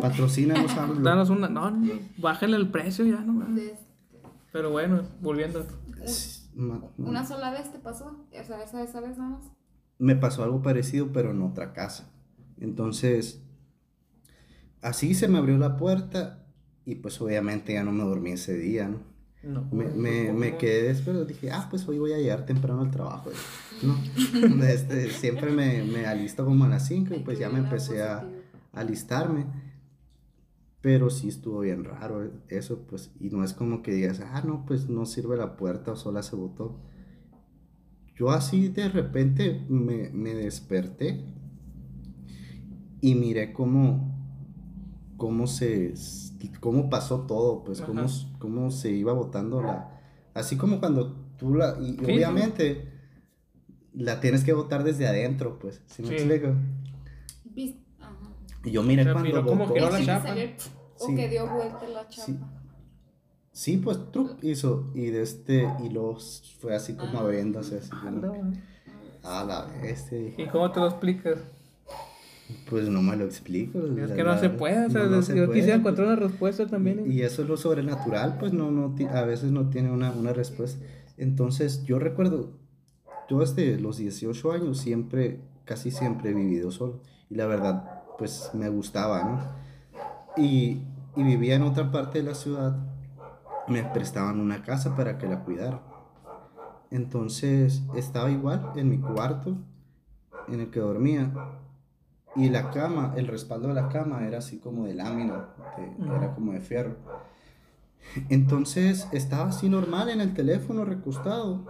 Patrocínanos, danos una, no, no, bájale el precio ya, no. Des- Pero bueno, volviendo. Una sola vez te pasó, o sea, esa, esa vez nada más. Me pasó algo parecido, pero en otra casa. Entonces, así se me abrió la puerta y pues obviamente ya no me dormí ese día, ¿no? No, Me, me, me ¿cómo? quedé después, dije, ah, pues hoy voy a llegar temprano al trabajo. ¿no? Este, siempre me, me alisto como a las 5 y pues ya me empecé a, a alistarme. Pero sí estuvo bien raro eso, pues, y no es como que digas, ah, no, pues no sirve la puerta o sola se botó. Yo así de repente me, me desperté y miré cómo, cómo se, cómo pasó todo, pues, cómo, Ajá. cómo se iba botando la, así como cuando tú la, y, sí. obviamente la tienes que botar desde adentro, pues, ¿sí me Sí. explico? Y yo miré O sea, cuando botó, la que chapa. salió el- O que dio vuelta la chapa. Sí. Pues truc hizo y de este y luego fue así como Ah. abriéndose así. Como no. A la bestia. ¿Y cómo te lo explicas? Pues no me lo explico. Es la- que no la- se puede, o sea, no, no se yo puede, quisiera pues. encontrar una respuesta también. Y, y eso es lo sobrenatural, pues no, no, a veces no tiene una, una respuesta. Entonces, yo recuerdo, yo desde los 18 años siempre, casi siempre he vivido solo. Y la verdad, pues me gustaba, ¿no? Y, y vivía en otra parte de la ciudad, me prestaban una casa para que la cuidara. Entonces, estaba igual en mi cuarto, en el que dormía. Y la cama, el respaldo de la cama era así como de lámina, de- era como de fierro. Entonces estaba así normal en el teléfono recostado.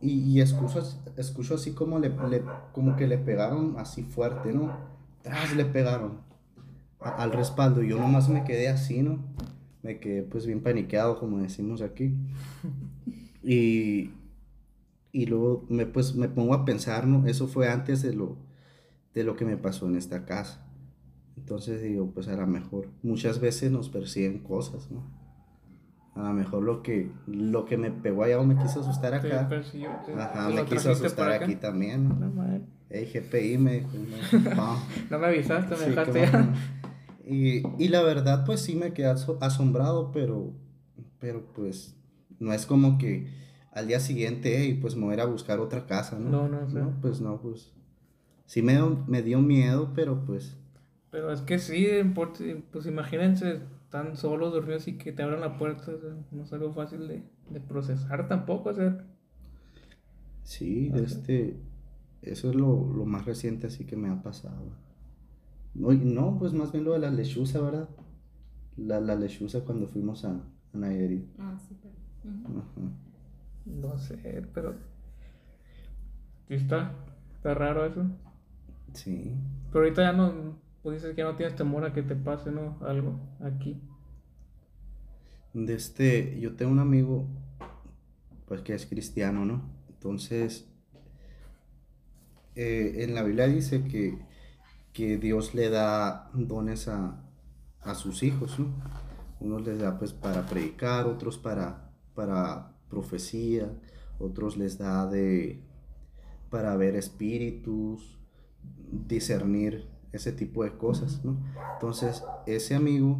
Y, y escucho, escucho así como, le, le- como que le pegaron así fuerte, ¿no? Tras le pegaron a- al respaldo. Y yo nomás me quedé así, ¿no? Me quedé pues bien paniqueado, como decimos aquí. Y, y luego me, pues, me pongo a pensar, ¿no? Eso fue antes de lo, de lo que me pasó en esta casa. Entonces digo, pues a lo mejor muchas veces nos persiguen cosas, ¿no? A lo mejor lo que, lo que me pegó allá o me quiso asustar Te acá. persiguió, te- Ajá, te me quiso asustar aquí también. ¿no? No. Ey, GPI me dijo, no. No me avisaste, me Sí, dejaste ya. Y, y la verdad, pues sí me quedé aso- asombrado, pero, pero pues no es como que al día siguiente, hey, pues me voy a ir a buscar otra casa, ¿no? No, no, sí. pues no, pues sí me, dio- me dio miedo, pero pues Pero es que sí, por- pues imagínense, están solos, dormidos y que te abran la puerta, o sea, no es algo fácil de, de procesar tampoco, o sea, sí, este, eso es lo, lo más reciente así que me ha pasado. No, pues más bien lo de la lechuza, ¿verdad? La, la lechuza cuando fuimos a, a Nayarit. Ah, sí, pero. Ajá. no sé, pero sí está, está raro eso. Sí. Pero ahorita ya no, pues dices que ya no tienes temor a que te pase, ¿no? Algo aquí. De este, yo tengo un amigo, pues que es cristiano, ¿no? Entonces, eh, en la Biblia dice que, que Dios le da dones a, a sus hijos, ¿no? Unos les da pues para predicar, otros para, para profecía, otros les da de para ver espíritus, discernir ese tipo de cosas, ¿no? Entonces, ese amigo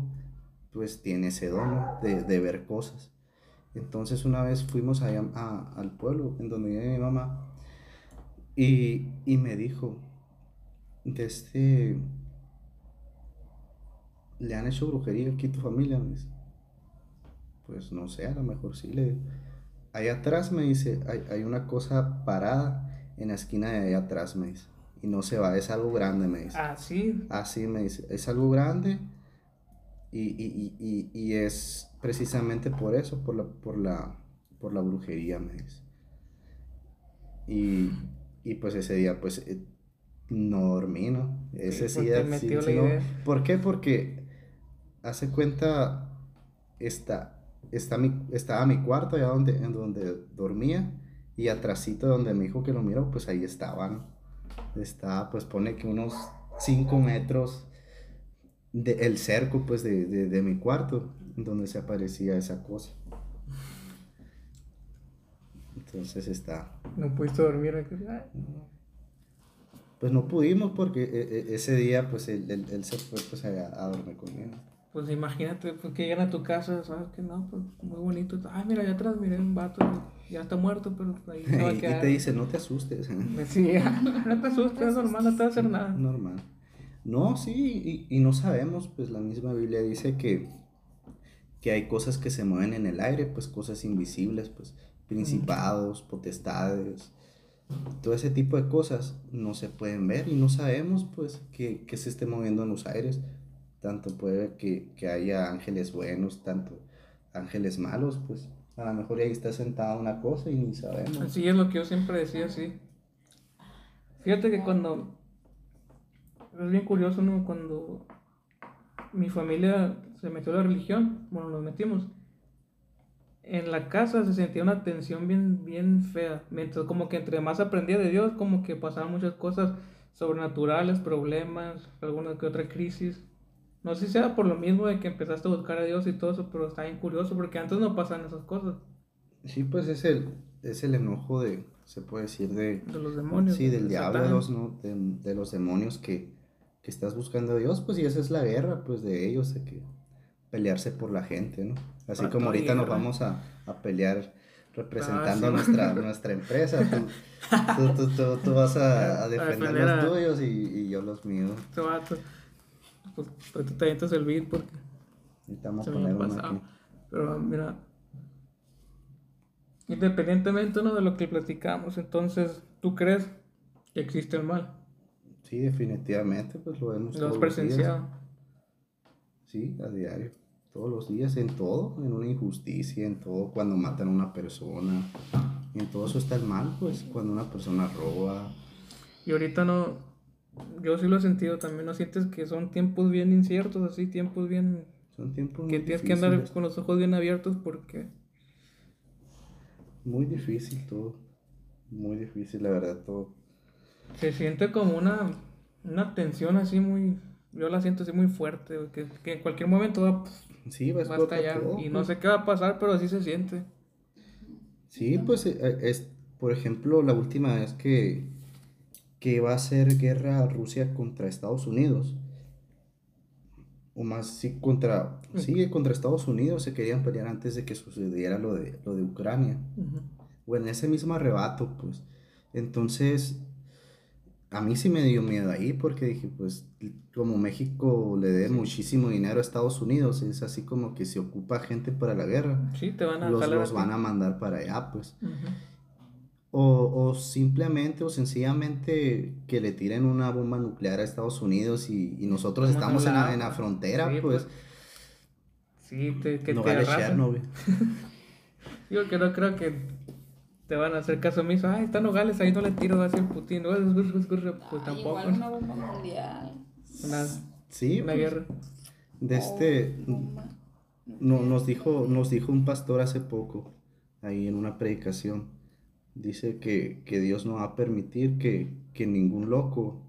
pues tiene ese don de, de ver cosas. Entonces una vez fuimos allá a- al pueblo en donde vive mi mamá y, y me dijo, de este, ¿le han hecho brujería aquí a tu familia? Me dice. Pues no sé, a lo mejor sí le... Allá atrás me dice, hay, hay una cosa parada en la esquina de allá atrás, me dice. Y no se va, es algo grande, me dice. Ah, sí. Así me dice, es algo grande y, y- y- y- y es precisamente por eso, por la, por la, por la brujería, me dice. Y, y pues ese día, pues eh, no dormí, ¿no? Ese Sí, sí, te sí, no. ¿Por qué? Porque hace cuenta, está, está mi, estaba mi cuarto allá donde, en donde dormía y atrásito de donde me dijo que lo miró, pues ahí estaba, ¿no? Estaba, pues pone que unos 5 metros del cerco, pues, de, de, de mi cuarto, donde se aparecía esa cosa. Entonces está, No pudiste dormir. Ay, pues no pudimos porque e- e- ese día, pues, él, él- él se fue, pues, a, a dormir conmigo. Pues imagínate, pues que llegan a tu casa, sabes que no, pues muy bonito. Ay, mira, allá atrás, miré un vato, que ya está muerto, pero ahí se va a y te dice, no te asustes. Me decía, no te asustes, es normal, no te va a hacer nada. Normal. No, sí, y, y no sabemos, pues la misma Biblia dice que, que hay cosas que se mueven en el aire, pues cosas invisibles, pues principados, potestades, todo ese tipo de cosas no se pueden ver y no sabemos, pues, que, que se esté moviendo en los aires. Tanto puede que, que haya ángeles buenos, tanto ángeles malos, pues a lo mejor ahí está sentada una cosa y ni sabemos. Así es lo que yo siempre decía, sí. Fíjate que cuando. Es bien curioso, ¿no? Cuando mi familia se metió a la religión, bueno, nos metimos. En la casa se sentía una tensión bien, bien fea. Mientras, como que entre más aprendía de Dios, como que pasaban muchas cosas sobrenaturales, problemas, alguna que otra crisis. No sé si sea por lo mismo de que empezaste a buscar a Dios y todo eso, pero está bien curioso porque antes no pasaban esas cosas Sí, pues es el, es el enojo de, se puede decir, de, de los demonios. sí, del de diablo, de los, ¿no? de, de los demonios que, que estás buscando a Dios, pues y esa es la guerra, pues de ellos, que pelearse por la gente, ¿no? Así como ahorita nos vamos a, a pelear representando Ah, sí. nuestra, nuestra empresa, tú, tú, tú, vas a, a defender los a- tuyos y, y yo los míos. Este. Pues, pues tú te avientas el beat porque me poner uno aquí. Pero mira, independientemente ¿no? de lo que platicamos, entonces, ¿tú crees que existe el mal? Sí, definitivamente, pues lo vemos ¿Lo días. presenciado? Sí, a diario. Todos los días, en todo, en una injusticia, en todo, cuando matan a una persona. En todo eso está el mal, pues, cuando una persona roba. Y ahorita no, yo sí lo he sentido también, ¿no sientes que son tiempos bien inciertos, así, tiempos bien, Son tiempos que tienes que andar con los ojos bien abiertos porque Muy difícil todo. Muy difícil, la verdad, todo. se siente como una, una tensión así muy, yo la siento así muy fuerte, que, que en cualquier momento va, Sí, va a va a explotar estallar todo, y no pues. sé qué va a pasar, pero así se siente. Sí, pues, eh, eh, es, por ejemplo, la última vez que, que va a ser guerra Rusia contra Estados Unidos. O más, sí, contra, sí, contra Estados Unidos se querían pelear antes de que sucediera lo de, lo de Ucrania. Ujú. o en ese mismo arrebato, pues. Entonces, a mí sí me dio miedo ahí porque dije, pues, como México le dé muchísimo dinero a Estados Unidos, es así como que se ocupa gente para la guerra, Sí, te van a los, los ti. van a mandar para allá, pues. Ujú. O, o simplemente o sencillamente que le tiren una bomba nuclear a Estados Unidos y, y nosotros estamos en la, en la frontera, Sí, pues. Sí, te, que no te vale. Chernobyl. Yo que no creo que te van a hacer caso omiso. Ay, está Nogales, ahí no le tiro, va a ser Putin. Pues tampoco. igual una bomba mundial. Una, Sí, una pues, guerra. de este, Oh, bomba No, nos dijo, nos dijo un pastor hace poco, ahí en una predicación, dice que, que Dios no va a permitir que, que ningún loco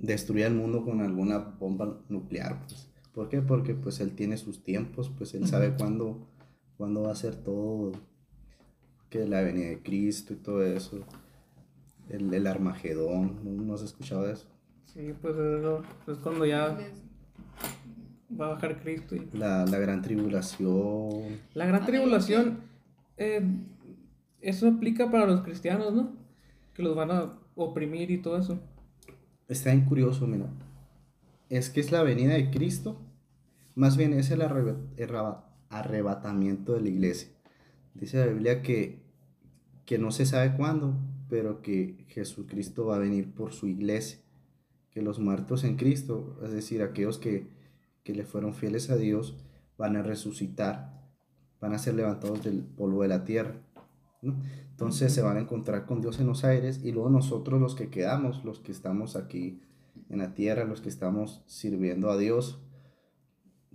destruya el mundo con alguna bomba nuclear. Pues. ¿Por qué? Porque pues él tiene sus tiempos, pues él sabe cuándo, cuándo va a ser todo, que la venida de Cristo y todo eso, el, el Armagedón, ¿no, ¿No has escuchado de eso? Sí, pues eso es cuando ya va a bajar Cristo. Y... La, la gran tribulación. La gran tribulación, eh, eso aplica para los cristianos, ¿no? Que los van a oprimir y todo eso. Está bien curioso, mira. Es que es la venida de Cristo, más bien es el arreba- arreba- arrebatamiento de la iglesia. Dice la Biblia que, que no se sabe cuándo, pero que Jesucristo va a venir por su iglesia. Que los muertos en Cristo, es decir, aquellos que, que le fueron fieles a Dios, van a resucitar, van a ser levantados del polvo de la tierra. ¿no? Entonces se van a encontrar con Dios en los aires y luego nosotros los que quedamos, los que estamos aquí en la tierra, los que estamos sirviendo a Dios,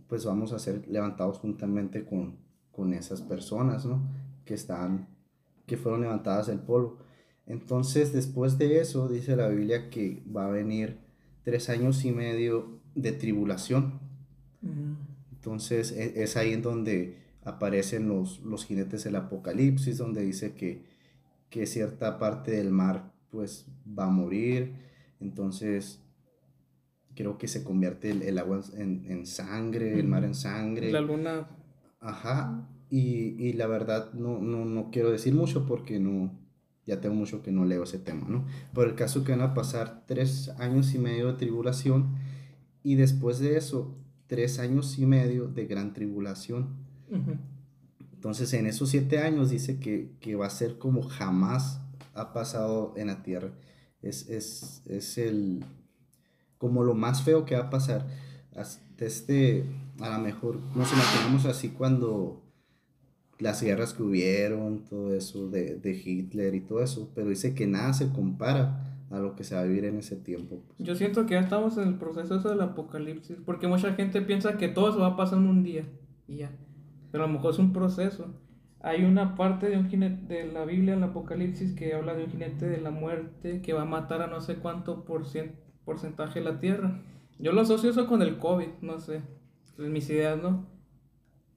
pues vamos a ser levantados juntamente con, con esas personas, ¿no? Que están, que fueron levantadas del polvo. Entonces, después de eso, dice la Biblia que va a venir tres años y medio de tribulación. Entonces, e- es ahí en donde aparecen los, los jinetes del apocalipsis, donde dice que, que cierta parte del mar pues va a morir. Entonces, creo que se convierte el, el agua en, en sangre, el mar en sangre. La luna, Ajá. Y, y la verdad no, no, no quiero decir mucho porque no, ya tengo mucho que no leo ese tema, ¿no? Por el caso que van a pasar tres años y medio de tribulación y después de eso, tres años y medio de gran tribulación. Entonces, en esos siete años dice que, que va a ser como jamás ha pasado en la tierra. Es, es, es el, como lo más feo que va a pasar. Hasta este, a lo mejor nos imaginamos así cuando las guerras que hubieron, todo eso de, Hitler y todo eso, pero dice que nada se compara a lo que se va a vivir en ese tiempo. pues. Yo siento que ya estamos en el proceso del apocalipsis, porque mucha gente piensa que todo se va a pasar en un día y ya. Pero a lo mejor es un proceso. Hay una parte de un jinete de la Biblia, el Apocalipsis, que habla de un jinete de la muerte que va a matar a no sé cuánto porcentaje de la tierra. Yo lo asocio eso con el COVID, no sé. Es mis ideas, ¿no?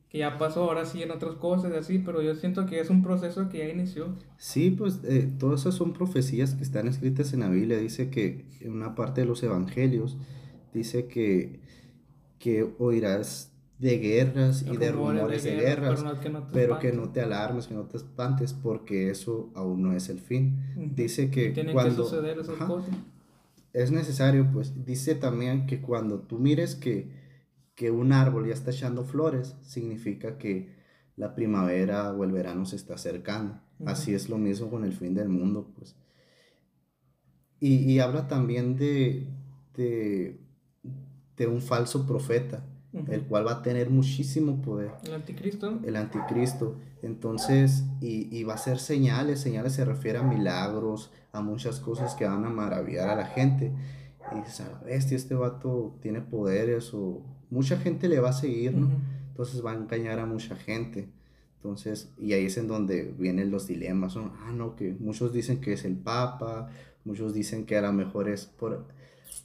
Que ya pasó ahora sí en otras cosas y así, pero yo siento que es un proceso que ya inició. Sí, pues eh, todas esas son profecías que están escritas en la Biblia. Dice que en una parte de los evangelios dice que, que oirás de guerras y de rumores de guerra, guerras, pero no- que no te pero que no te alarmes, que no te espantes, porque eso aún no es el fin. Dice que Tienen cuando que suceder esas ajá, cosas. es necesario, pues dice también que cuando tú mires que, que un árbol ya está echando flores, significa que la primavera o el verano se está acercando. Así es lo mismo con el fin del mundo, pues. Y, y habla también de, de, de un falso profeta, el cual va a tener muchísimo poder El anticristo. el anticristo. Entonces, y, y va a ser señales, señales se refiere a milagros, a muchas cosas que van a maravillar a la gente. Y dices, a la bestia, este vato tiene poderes o mucha gente le va a seguir, ¿no? Entonces va a engañar a mucha gente. Entonces, y ahí es en donde vienen los dilemas, ¿no? Ah, no, que muchos dicen que es el Papa, muchos dicen que a lo mejor es por,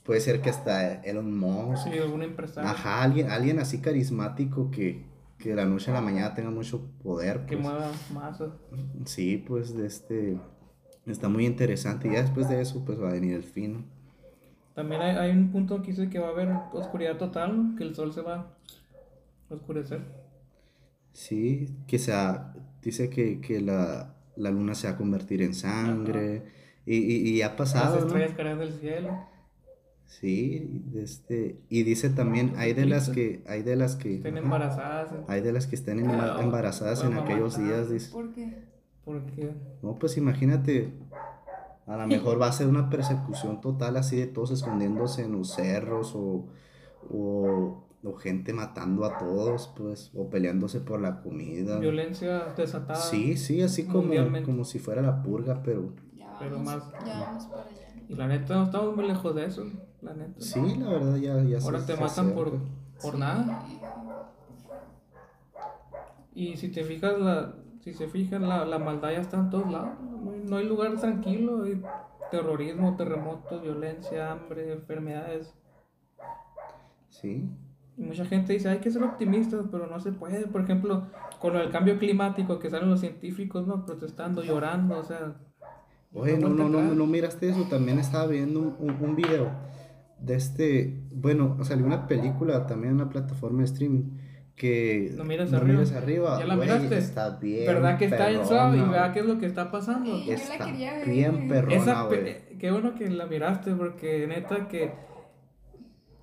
puede ser que hasta Elon Musk, Sí, algún empresario Ajá, alguien, alguien así carismático que, que de la noche a la mañana tenga mucho poder. que pues. mueva masas. Sí, pues de este está muy interesante. Y ya después de eso, pues va a venir el fin. ¿No? También hay, hay un punto que dice que va a haber oscuridad total, ¿no? que el sol se va a oscurecer. Sí, que sea, dice que, que la, la luna se va a convertir en sangre. Y, y, y ha Las pasado, ¿no? estrellas caerán del cielo. Sí, de este, y dice también, hay de las que, hay de las que, Estén ajá, embarazadas. hay de las que estén Ah, embarazadas en aquellos matar. días, dice. ¿Por qué? Porque No, pues imagínate, a lo mejor va a ser una persecución total así de todos escondiéndose en los cerros o, o, o gente matando a todos, pues, o peleándose por la comida. violencia desatada. Sí, sí, así como, como si fuera la purga, pero Ya Pero vamos, más- ya vamos para allá. Y la neta, no estamos muy lejos de eso. La neta. sí, la verdad ya, ya se- Ahora te se matan por, por nada. Y si te fijas, la, Si se fijan, la, la maldad ya está en todos lados. No hay, no hay lugar tranquilo. Hay terrorismo, terremotos, violencia, hambre, enfermedades. Sí. Y mucha gente dice, hay que ser optimistas, pero no se puede. Por ejemplo, con el cambio climático que salen los científicos, ¿no? Protestando, llorando, o sea... Oye, no, no, no, no miraste eso. También estaba viendo un, un, un video de este. Bueno, salió una película también en una plataforma de streaming. Que No miras no arriba. miras arriba. ¿Ya la Güey, miraste? Está bien. ¿Verdad que está en suave? Y vea qué es lo que está pasando. Yo la Está quería ver, bien perrona, Esa güey. pe- qué bueno que la miraste, porque neta que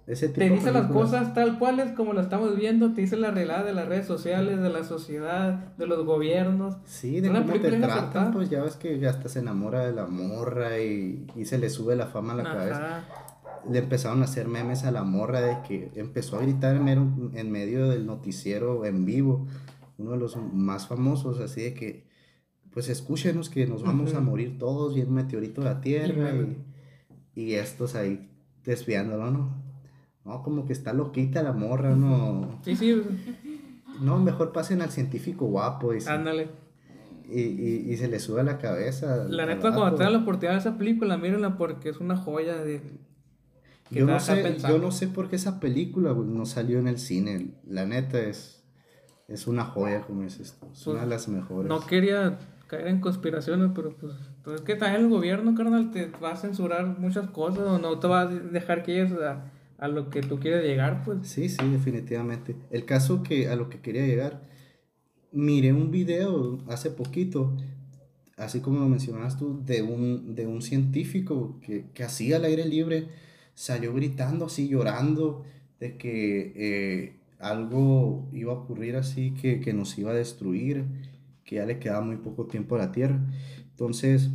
Ese tipo te dice las cosas tal cuales como las estamos viendo, te dice la realidad de las redes sociales, de la sociedad, de los gobiernos. Sí, de Una cómo te tratan, pues ya ves que hasta se enamora de la morra y, y se le sube la fama a la cabeza. Le empezaron a hacer memes a la morra de que empezó a gritar en, medio del noticiero en vivo, uno de los más famosos, así de que, pues escúchenos que nos vamos a morir todos y un meteorito a la Tierra Y y, estos ahí desviándolo, ¿no? No, como que está loquita la morra, ¿no? Sí, sí, No, mejor pasen al científico guapo y, ándale. y, y, y se le sube a la cabeza. La neta, cuando tengan la oportunidad de esa película, mírenla porque es una joya de... Yo no, sé, yo no sé por qué esa película no salió en el cine. La neta es, es una joya, como dices tú. Es una de las mejores. No quería caer en conspiraciones, pero pues, pues es que también el gobierno, carnal, te va a censurar muchas cosas o no te va a dejar que llegues a, a lo que tú quieres llegar, pues. Sí, sí, definitivamente. El caso que a lo que quería llegar, miré un video hace poquito, así como lo mencionabas tú, de un, de un científico que, que hacía al aire libre, salió gritando así, llorando, de que eh, algo iba a ocurrir así, que, que nos iba a destruir, que ya le quedaba muy poco tiempo a la Tierra. Entonces,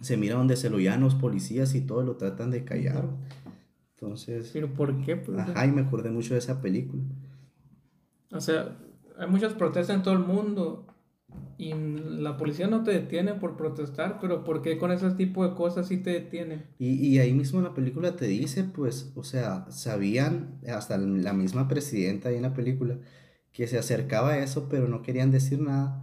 se mira donde se lo llevan los policías y todo, lo tratan de callar. Entonces... Pero ¿por qué? Pues, Ajá, y me acordé mucho de esa película. O sea, hay muchas protestas en todo el mundo y la policía no te detiene por protestar, pero ¿por qué con ese tipo de cosas sí te detienen? Y, y ahí mismo en la película te dice, pues, o sea, sabían, hasta la misma presidenta ahí en la película, que se acercaba a eso, pero no querían decir nada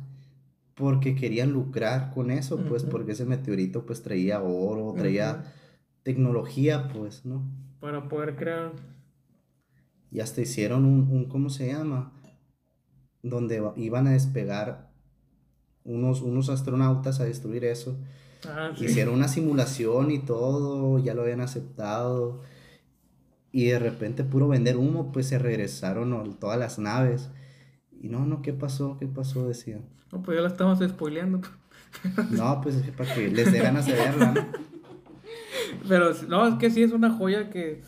porque querían lucrar con eso, pues, Ujú. porque ese meteorito, pues, traía oro, traía Ujú. tecnología, pues, ¿no? Para poder crear... Y hasta hicieron un, un ¿cómo se llama? Donde iban a despegar unos, unos astronautas a destruir eso. Ah, sí. Hicieron una simulación y todo, ya lo habían aceptado. Y de repente, puro vender humo, pues se regresaron ¿no? todas las naves. Y no, no, ¿qué pasó? ¿Qué pasó? Decían. No, pues ya la estamos spoileando. No, pues es para que les dé ganas de verla, ¿no? Pero no, es que sí es una joya que...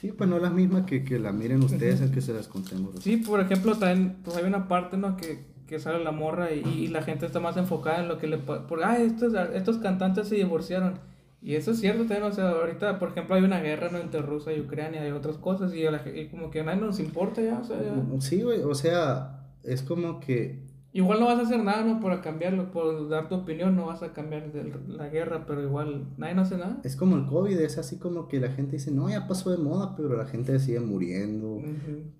Sí, pues no es la misma que, que la miren ustedes, es que se las contemos. Sí, por ejemplo, también pues hay una parte, ¿no? Que, que sale la morra y, y la gente está más enfocada en lo que le... Por, ah, estos, estos cantantes se divorciaron. Y eso es cierto también, o sea, ahorita, por ejemplo, hay una guerra, ¿no? Entre Rusia y Ucrania y otras cosas y, la y como que a nadie nos importa ya, o sea, ya. Sí, güey, o sea, es como que Igual no vas a hacer nada, ¿no? Por cambiarlo, por dar tu opinión, no vas a cambiar de la guerra, pero igual nadie no hace nada. es como el COVID, es así como que la gente dice, no, ya pasó de moda, pero la gente sigue muriendo.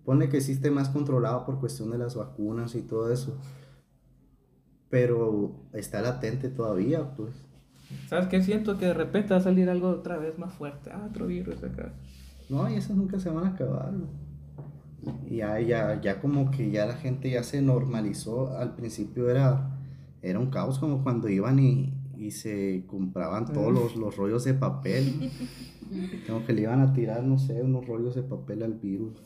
Pone que esté más controlado por cuestión de las vacunas y todo eso. Pero está latente todavía, pues. ¿Sabes qué? Siento que de repente va a salir algo otra vez más fuerte. Ah, otro virus acá. No, y esas nunca se van a acabar. ¿no? Ya, ya, ya como que ya la gente ya se normalizó. Al principio era, era un caos como cuando iban y, y se compraban todos Mm. los, los rollos de papel. Como que le iban a tirar, no sé, unos rollos de papel al virus.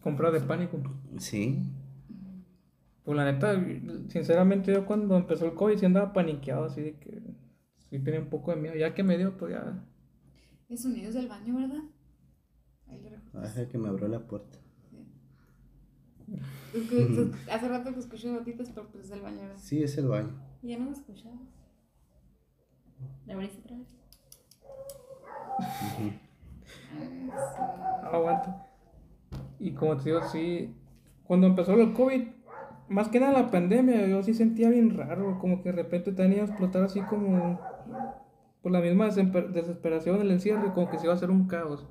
Compra de pánico. Sí, Pues la neta, sinceramente yo cuando empezó el COVID sí andaba paniqueado, así de que sí tenía un poco de miedo. Ya que me dio, pues ya. Es sonidos del baño, ¿verdad? Ahí lo que me abrió la puerta. Hace rato que escuché gotitas, pero pues es del baño, ¿verdad? Sí, es el baño. Ya no me escuchabas. ¿La abriste otra vez? Ujú. Aguanta. Y como te digo, sí. Cuando empezó el COVID, más que nada la pandemia, yo sí sentía bien raro. Como que de repente tenía a explotar así como. Por la misma desesper- desesperación del encierro, como que se iba a hacer un caos.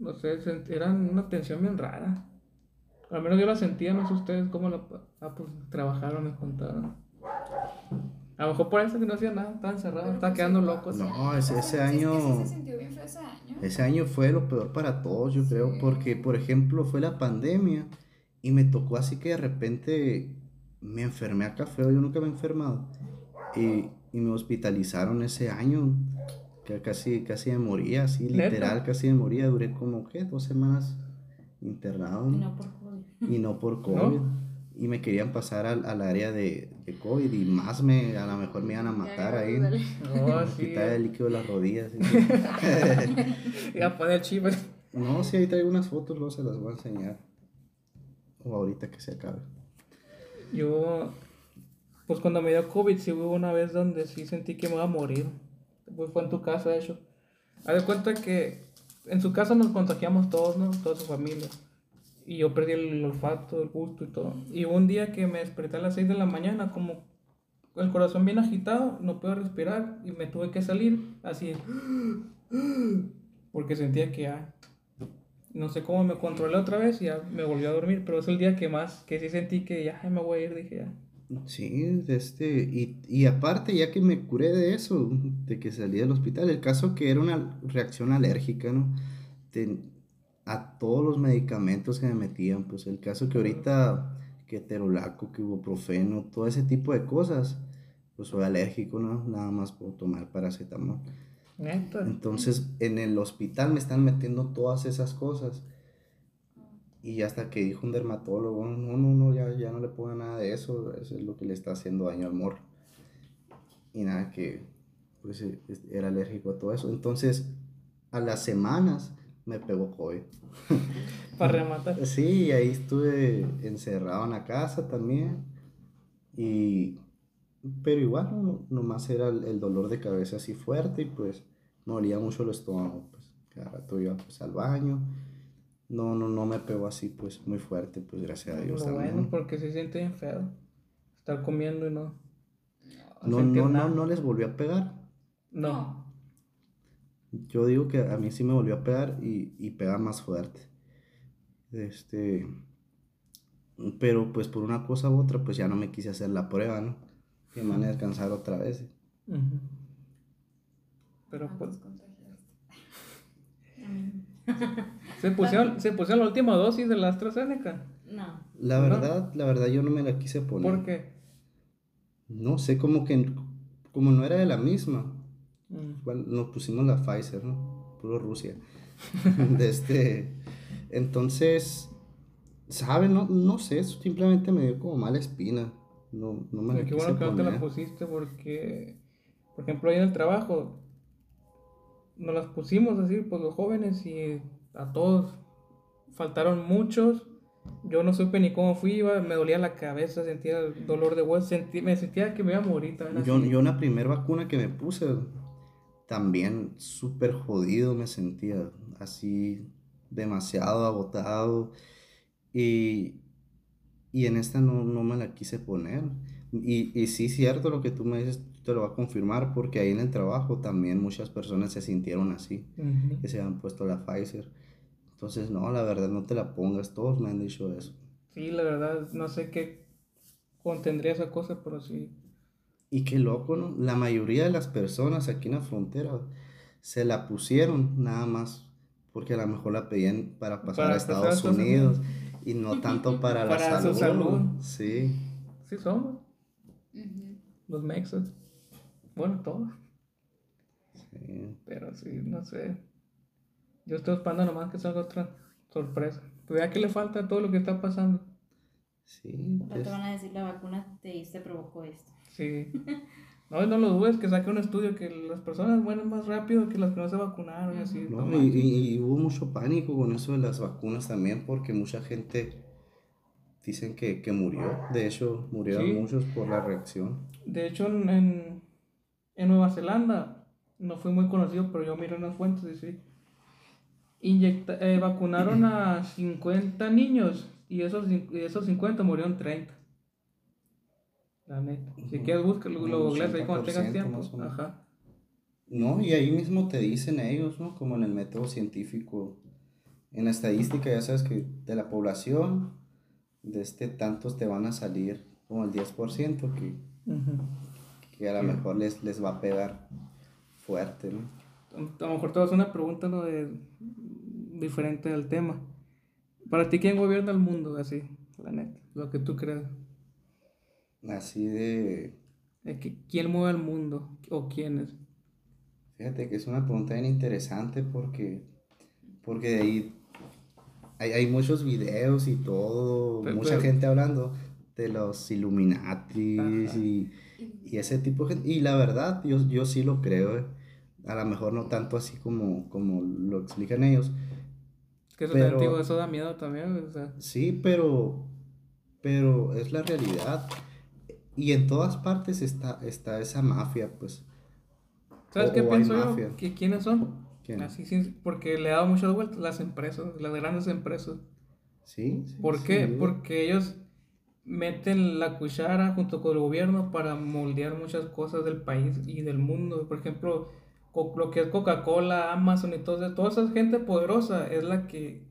No sé, sent- era una tensión bien rara. Al menos yo la sentía, no sé ustedes cómo la... Ah, pues trabajaron, me contaron. A lo mejor por eso que no hacía nada, estaba encerrado, estaba pues quedando sí, loco. así. No, ese, ese Es que año... sí se sintió bien feo ese año. Ese año fue lo peor para todos, yo creo, porque, por ejemplo, fue la pandemia y me tocó así que de repente me enfermé acá feo, yo nunca me he enfermado. Y, y me hospitalizaron ese año, que casi, casi me moría, así, ¿Neta? literal, casi me moría. Duré como, ¿qué? Dos semanas internado Y ¿no? por. Y no por COVID. Y me querían pasar al, al área de, de COVID y más me, a lo mejor me iban a matar ahí. Dale. No, sí. Quitar el líquido de las rodillas. y- Y a poner chivas. No, sí, ahí traigo unas fotos, luego se las voy a enseñar. O ahorita que se acabe. Yo, pues cuando me dio COVID, sí hubo una vez donde sí sentí que me iba a morir. Pues fue en tu casa, de hecho. Haz de cuenta que en su casa nos contagiamos todos, ¿no? Toda su familia. Y yo perdí el olfato, el gusto y todo. Y un día que me desperté a las 6 de la mañana, como el corazón bien agitado, no puedo respirar y me tuve que salir así. Porque sentía que ya. No sé cómo me controlé otra vez y ya me volvió a dormir, pero es el día que más, que sí sentí que ya me voy a ir, dije ya. Sí, este, y, y aparte, ya que me curé de eso, de que salí del hospital, el caso que era una reacción alérgica, ¿no? De- a todos los medicamentos que me metían, pues el caso que ahorita, que terolaco, que ibuprofeno, todo ese tipo de cosas, pues soy alérgico, ¿no? Nada más puedo tomar paracetamol. Neta. Entonces, en el hospital me están metiendo todas esas cosas. Y hasta que dijo un dermatólogo, no, no, no, ya, ya no le ponga nada de eso, eso es lo que le está haciendo daño al morro. Y nada, que pues es- era alérgico a todo eso. Entonces, a las semanas me pegó COVID. Para rematar. Sí, ahí estuve encerrado en la casa también. Y, pero igual, no, nomás era el, el dolor de cabeza así fuerte y pues me dolía mucho el estómago. Pues cada rato iba pues al baño. No, no, no me pegó así pues muy fuerte, pues gracias a Dios Lo también. bueno, porque se siente bien feo. Estar comiendo y no. No, sentir no, no, nada. no les volvió a pegar. No. Yo digo que a mí sí me volvió a pegar y, y pega más fuerte. Este, pero pues por una cosa u otra, pues ya no me quise hacer la prueba, ¿no? Que me van a descansar otra vez. Pero Ah, pues. pues. Se pusieron, se pusieron la última dosis de la AstraZeneca. No. La ¿No? verdad, la verdad yo no me la quise poner. ¿Por qué? No sé, como que como no era de la misma. Bueno, nos pusimos la Pfizer, ¿no? Puro Rusia. de este. Entonces, ¿saben? No, no sé, simplemente me dio como mala espina. No, no me la Qué bueno que no te la pusiste porque, por ejemplo, ahí en el trabajo, nos las pusimos así, pues los jóvenes y a todos. Faltaron muchos. Yo no supe ni cómo fui, iba, me dolía la cabeza, sentía el dolor de hueso, sentí- me sentía que me iba a morir. Yo, yo una primera vacuna que me puse, también súper jodido me sentía, así demasiado agotado. Y, y en esta no, no me la quise poner. Y, y sí, cierto lo que tú me dices, te lo voy a confirmar, porque ahí en el trabajo también muchas personas se sintieron así, que se han puesto la Pfizer. Entonces, no, la verdad, no te la pongas, todos me han dicho eso. Sí, la verdad, no sé qué contendría esa cosa, pero sí. Y qué loco, ¿no? La mayoría de las personas aquí en la frontera se la pusieron nada más porque a lo mejor la pedían para pasar Para a pasar a Estados Estados Unidos y no tanto para la Para salud. salud. Sí, Sí somos, los mexas. Bueno, todos. sí. Pero sí, no sé. Yo estoy esperando nomás que salga otra sorpresa. Pues ya que le falta a todo lo que está pasando. Sí, No te van a decir la vacuna te, te provocó esto. Sí. No, no lo dudes que saque un estudio que las personas mueren más rápido que las que no se vacunaron y así. no, no y, manches. y- y hubo mucho pánico con eso de las vacunas también porque mucha gente dicen que, que murió. De hecho, murieron Sí. muchos por la reacción. De hecho, en, en, en Nueva Zelanda, no fui muy conocido, pero yo miré unas fuentes y sí. Inyecta, eh, vacunaron a 50 niños y esos, y esos 50 murieron 30. La neta. Si Ujú. quieres, búscalo, lo googleas ahí cuando tengas 80% tiempo. Ajá. No, y ahí mismo te dicen ellos, ¿no? Como en el método científico, en la estadística, ya sabes que de la población, de este tantos te van a salir como el 10% que, que a lo Sí. mejor les, les va a pegar fuerte, ¿no? A lo mejor te vas a una pregunta ¿no? de, diferente del tema. Para ti, ¿quién gobierna el mundo? Así, la neta, lo que tú creas. Así de... De que, ¿Quién mueve el mundo? ¿O quiénes? Fíjate que es una pregunta bien interesante porque, porque de ahí hay, hay muchos videos y todo, Pero- mucha pero- gente hablando de los Illuminatis Ajá. y, y ese tipo de gente. Y la verdad, yo, yo sí lo creo, eh. A lo mejor no tanto así como, como lo explican ellos. Que eso, Pero- digo, eso da miedo también. O sea, Sí, pero, pero es la realidad. Y en todas partes está, está esa mafia, pues. ¿Sabes O- qué o pienso yo? mafia. ¿Que ¿Quiénes son? ¿Quién? Así, porque le he dado muchas vueltas las empresas, las grandes empresas. Sí, sí, ¿Por qué? Porque ellos meten la cuchara junto con el gobierno para moldear muchas cosas del país y del mundo. Por ejemplo, lo que es Coca-Cola, Amazon y todo eso, toda esa gente poderosa es la que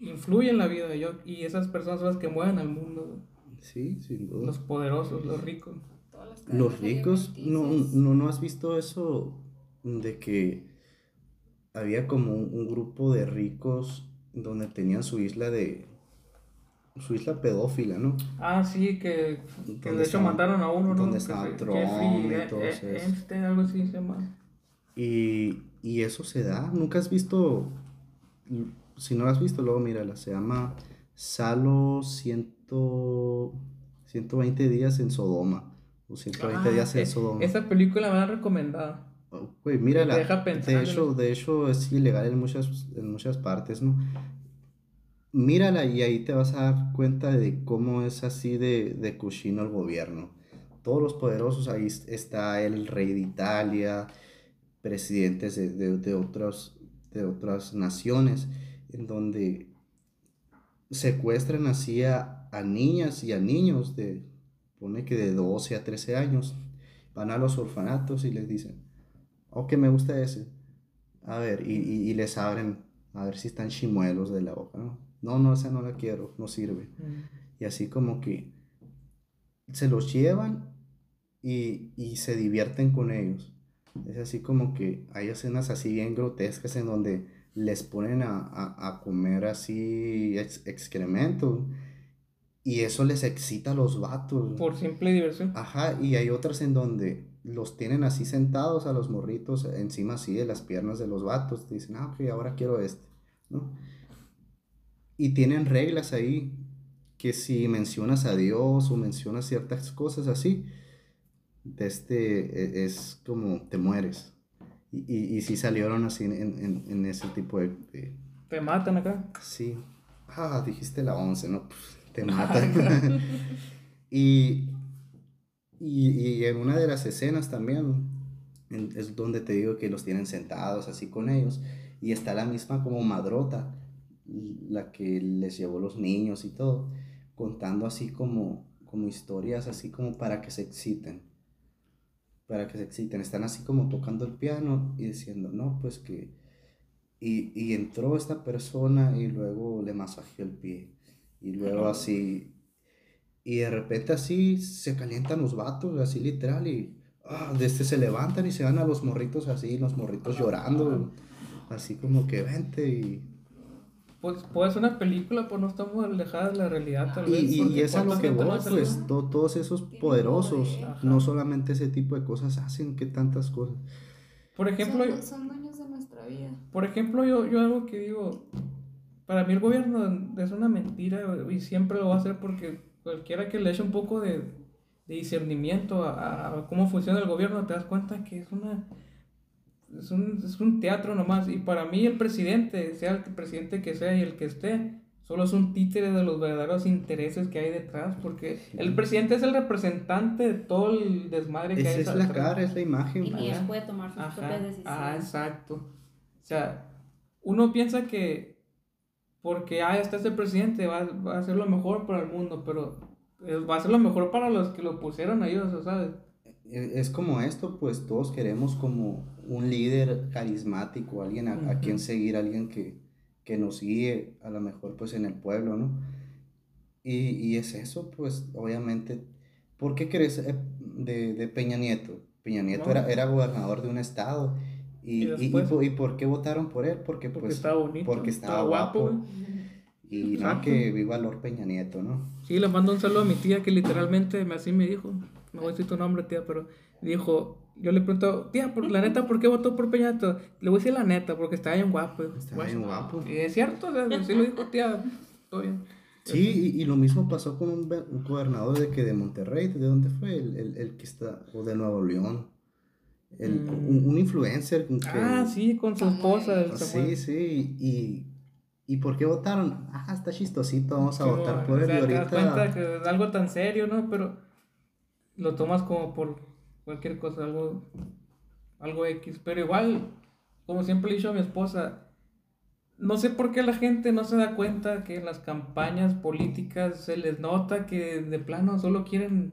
influye en la vida de yo y esas personas son las que mueven al mundo. Sí, sin duda. Los poderosos, los ricos. Los ricos, no, no, no has visto eso de que había como un, un grupo de ricos donde tenían su isla de su isla pedófila, ¿no? Ah, sí, que, de hecho estaban- mataron a uno, ¿no? donde estaba Trump y E- E-. Epstein, algo así se llama. Y, y eso se da. ¿Nunca has visto? Si no lo has visto, luego mírala. Se llama Salo 100, 120 días en Sodoma. O 120 Ah, días en Sodoma. Esa película me la han recomendado. Oh, Güey, mírala. Deja. De hecho, de hecho es ilegal en muchas, en muchas partes, ¿no? Mírala y ahí te vas a dar cuenta de cómo es así de, de cochino el gobierno. Todos los poderosos, ahí es- está el rey de Italia, presidentes de, de, de otros, de otras naciones, en donde secuestran así a, a niñas y a niños de, pone que de 12 a 13 años, van a los orfanatos y les dicen, oh, que me gusta ese. A ver, y, y, y les abren, a ver si están chimuelos de la boca, ¿no? No, no, esa no la quiero, no sirve. Y así como que se los llevan y, y se divierten con ellos. Es así como que hay escenas así bien grotescas en donde les ponen a, a, a comer así ex- excremento y eso les excita a los vatos. Por simple diversión. Ajá, y hay otras en donde los tienen así sentados a los morritos encima así de las piernas de los vatos. Te dicen, ah, ok, ahora quiero este, ¿no? Y tienen reglas ahí que si mencionas a Dios o mencionas ciertas cosas así, de este e- es como te mueres. Y, y, y sí salieron así en, en, en ese tipo de, de- Te matan acá. Sí. Ah, dijiste la 11, ¿no? Pff, Te matan. y, y, y en una de las escenas también es donde te digo que los tienen sentados así con ellos. Y está la misma como madrota, la que les llevó los niños y todo, contando así como, como historias así como para que se exciten. Para que se exciten. Están así como tocando el piano y diciendo, no, pues que y, y entró esta persona y luego le masajeó el pie. Y luego así. Y de repente así se calientan los vatos, así literal. Y ah, de este se levantan y se van a los morritos así, los morritos llorando. Así como que vente y. Pues puede ser una película, pues no estamos alejadas de la realidad tal Y, vez. y, y es a lo ¿cuánta que voy, pues to- todos esos poderosos, poder. Ajá. no solamente ese tipo de cosas hacen, que tantas cosas. Por ejemplo, son, son dueños de nuestra vida. Por ejemplo, yo, yo algo que digo, para mí el gobierno es una mentira y siempre lo va a hacer porque cualquiera que le eche un poco de, de discernimiento a, a cómo funciona el gobierno te das cuenta que es una es un, es un teatro nomás y para mí el presidente, sea el presidente que sea y el que esté, solo es un títere de los verdaderos intereses que hay detrás porque el presidente es el representante de todo el desmadre que hay Esa es la cara, es la imagen. Y él puede tomar sus Ajá. propias decisiones. Ah, exacto. O sea, uno piensa que porque ah, está este presidente va, va a hacer lo mejor para el mundo, pero eh, va a ser lo mejor para los que lo pusieron a ellos, ¿sabes? E- Es como esto, pues todos queremos como un líder carismático, alguien a, a Ujú. quien seguir, alguien que, que nos guíe, a lo mejor pues en el pueblo, ¿no? Y, y es eso, pues, obviamente. ¿Por qué crees eh, de, de Peña Nieto? Peña Nieto No. era, era gobernador de un estado. Y, Y y, y por qué votaron por él? Porque, Porque pues, estaba bonito. porque estaba guapo. Y no, que viva Lord Peña Nieto, ¿no? Sí, le mando un saludo a mi tía que literalmente me- así me dijo. No voy a decir tu nombre, tía, pero dijo. Yo le pregunto, tía, por, la neta, ¿por qué votó por Peña Nieto? Le voy a decir la neta, porque estaba bien guapo. Estaba Pues, bien guapo. Y es cierto, o sea, sí lo dijo tía. Todo bien. Sí, y, y lo mismo pasó con un, un gobernador de que de Monterrey, ¿de dónde fue? El, el, el que está, o de Nuevo León. El, Mm. un, un influencer que... Ah, sí, con su esposa. el Sí, sí, y, y ¿por qué votaron? Ah, está chistosito, vamos a Sí, votar por o él. sea, y te das cuenta que es algo tan serio, ¿no? Pero lo tomas como por cualquier cosa, algo, algo X. Pero igual, como siempre le he dicho a mi esposa, no sé por qué la gente no se da cuenta que en las campañas políticas se les nota que de plano solo quieren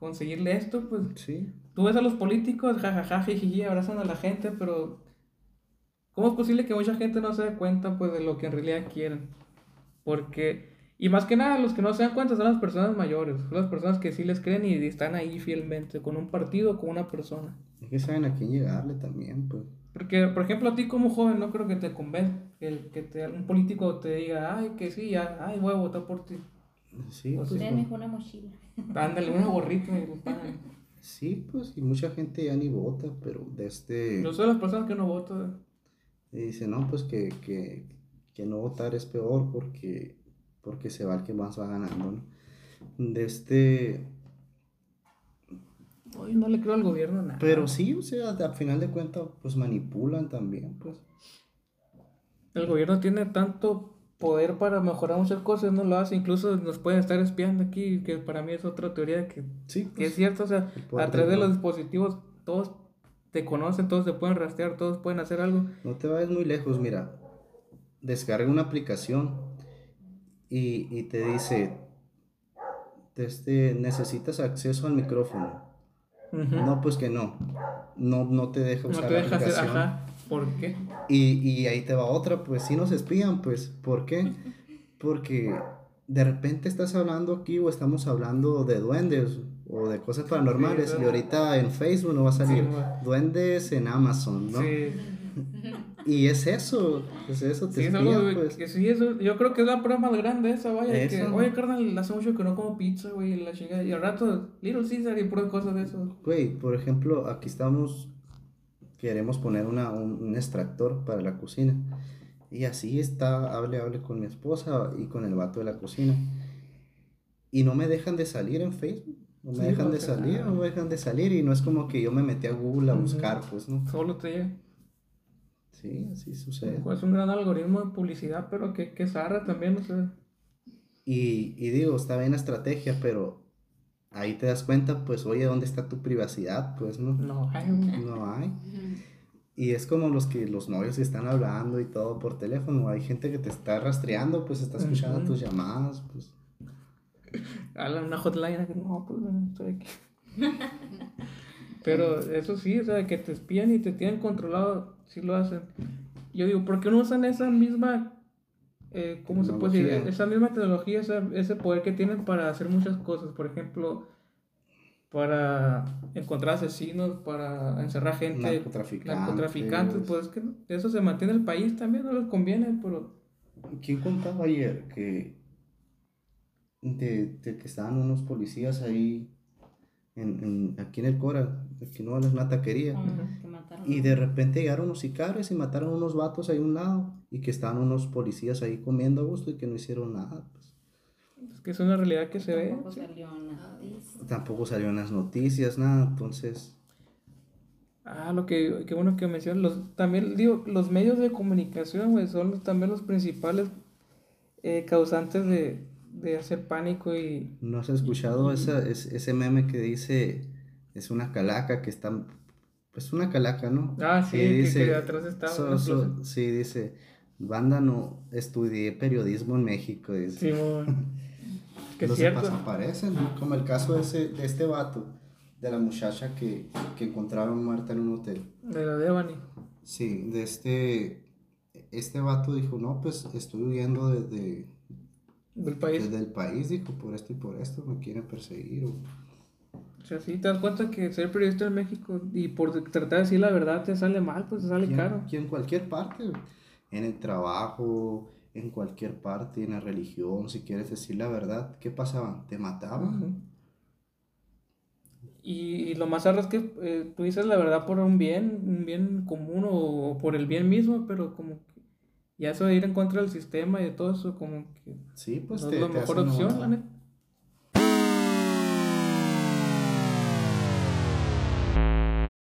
conseguirle esto, pues sí, tú ves a los políticos, jajaja, jijiji, abrazan a la gente, pero ¿cómo es posible que mucha gente no se dé cuenta pues de lo que en realidad quieren? Porque, y más que nada, los que no se dan cuenta son las personas mayores, son las personas que sí les creen y están ahí fielmente, con un partido o con una persona. es que saben a quién llegarle también, pues. Porque, por ejemplo, a ti como joven no creo que te convenza el que te, un político te diga, ay, que sí, ya, ay, voy a votar por ti. Sí, Pues sí. Una mochila. Ándale, una gorrita. Sí, pues, y mucha gente ya ni vota, pero de este... Yo soy las personas que no voto. Y dice, no, pues que, que, que no votar es peor porque, porque se va el que más va ganando, ¿no? De este... Hoy no le creo al gobierno nada. Pero sí, o sea, al final de cuentas, pues manipulan también, pues. El gobierno tiene tanto poder para mejorar muchas cosas, no lo hace, incluso nos pueden estar espiando aquí, que para mí es otra teoría que, Sí, que pues, es cierto, o sea, a través de los no. dispositivos todos te conocen, todos te pueden rastrear, todos pueden hacer algo. No te vayas muy lejos, mira. Descarga una aplicación y, y te dice, este, necesitas acceso al micrófono. No, pues que no. No, no te deja No usar te la deja hacer, ajá, ¿por qué? Y, y ahí te va otra, pues si nos espían, pues, ¿por qué? Porque de repente estás hablando aquí o estamos hablando de duendes o de cosas paranormales Sí, y ahorita en Facebook no va a salir Sí, duendes en Amazon, ¿no? Sí, Y es eso, es eso, te sí, es espían, algo pues. que sí, eso, yo creo que es la prueba más grande esa, vaya, que, Eso. oye, carnal, hace mucho que no como pizza, güey, y la chingada, y al rato, Little Caesar y puras cosas de eso. Güey, por ejemplo, aquí estamos, queremos poner una, un, un extractor para la cocina. Y así está, hable, hable con mi esposa y con el vato de la cocina. Y no me dejan de salir en Facebook. No me Sí, dejan no de salir, nada. no me dejan de salir. Y no es como que yo me metí a Google a Ujú. buscar, pues, ¿no? Solo te llega. Sí, así sucede. Es un gran algoritmo de publicidad, pero que, que zarra también, o sea. Y, y digo, está bien la estrategia, pero ahí te das cuenta, pues, oye, ¿dónde está tu privacidad? Pues, ¿no? No, ay, güey. No hay. Y es como los que los novios que están hablando y todo por teléfono. Hay gente que te está rastreando, pues está escuchando tus llamadas, pues. Habla una hotline no, pues no estoy aquí. Pero eso sí, o sea, que te espían y te tienen controlado, sí lo hacen. Yo digo, ¿por qué no usan esa misma, eh, ¿cómo se puede decir? Esa misma tecnología, esa- ese poder que tienen para hacer muchas cosas. Por ejemplo, para encontrar asesinos, para encerrar gente, Narcotraficantes. narcotraficantes. Pues es que eso se mantiene el país también, no les conviene, pero... ¿Quién contaba ayer que de, de que estaban unos policías ahí en, en- aquí en el Cora, aquí no es una taquería? Y de repente llegaron unos sicarios y mataron unos vatos ahí a un lado y que estaban unos policías ahí comiendo a gusto y que no hicieron nada. Pues. Es que es una realidad que se ve. Tampoco sí. salió en las noticias. Tampoco salieron las noticias, nada, entonces... Ah, lo que, que bueno que mencionas, los, también digo, los medios de comunicación, güey, son los- también los principales eh, causantes de, de hacer pánico y... ¿No has escuchado esa, es- ese meme que dice, es una calaca que está, pues una calaca, ¿no? Ah, sí, que- que atrás estaba so- so- sí, dice, banda no, estudié periodismo en México, dice. Sí, que Los cierto. demás aparecen, como el caso de, ese, de este vato, de la muchacha que, que encontraron muerta en un hotel. De la Devani. Sí, de este, este vato dijo, no, pues estoy huyendo de, de, del país. Desde el país dijo, por esto y por esto me quieren perseguir. o- O sea, sí, te das cuenta que ser periodista en México y por tratar de decir la verdad te sale mal, pues te sale Y en- caro. y en cualquier parte, en el trabajo, en cualquier parte, en la religión, si quieres decir la verdad, ¿qué pasaba? Te mataban. Y, y lo más raro es que eh, tú dices la verdad por un bien, un bien común o, o por el bien mismo, pero como que ya eso de ir en contra del sistema y de todo eso, como que Sí, pues no te, es la mejor opción, la neta.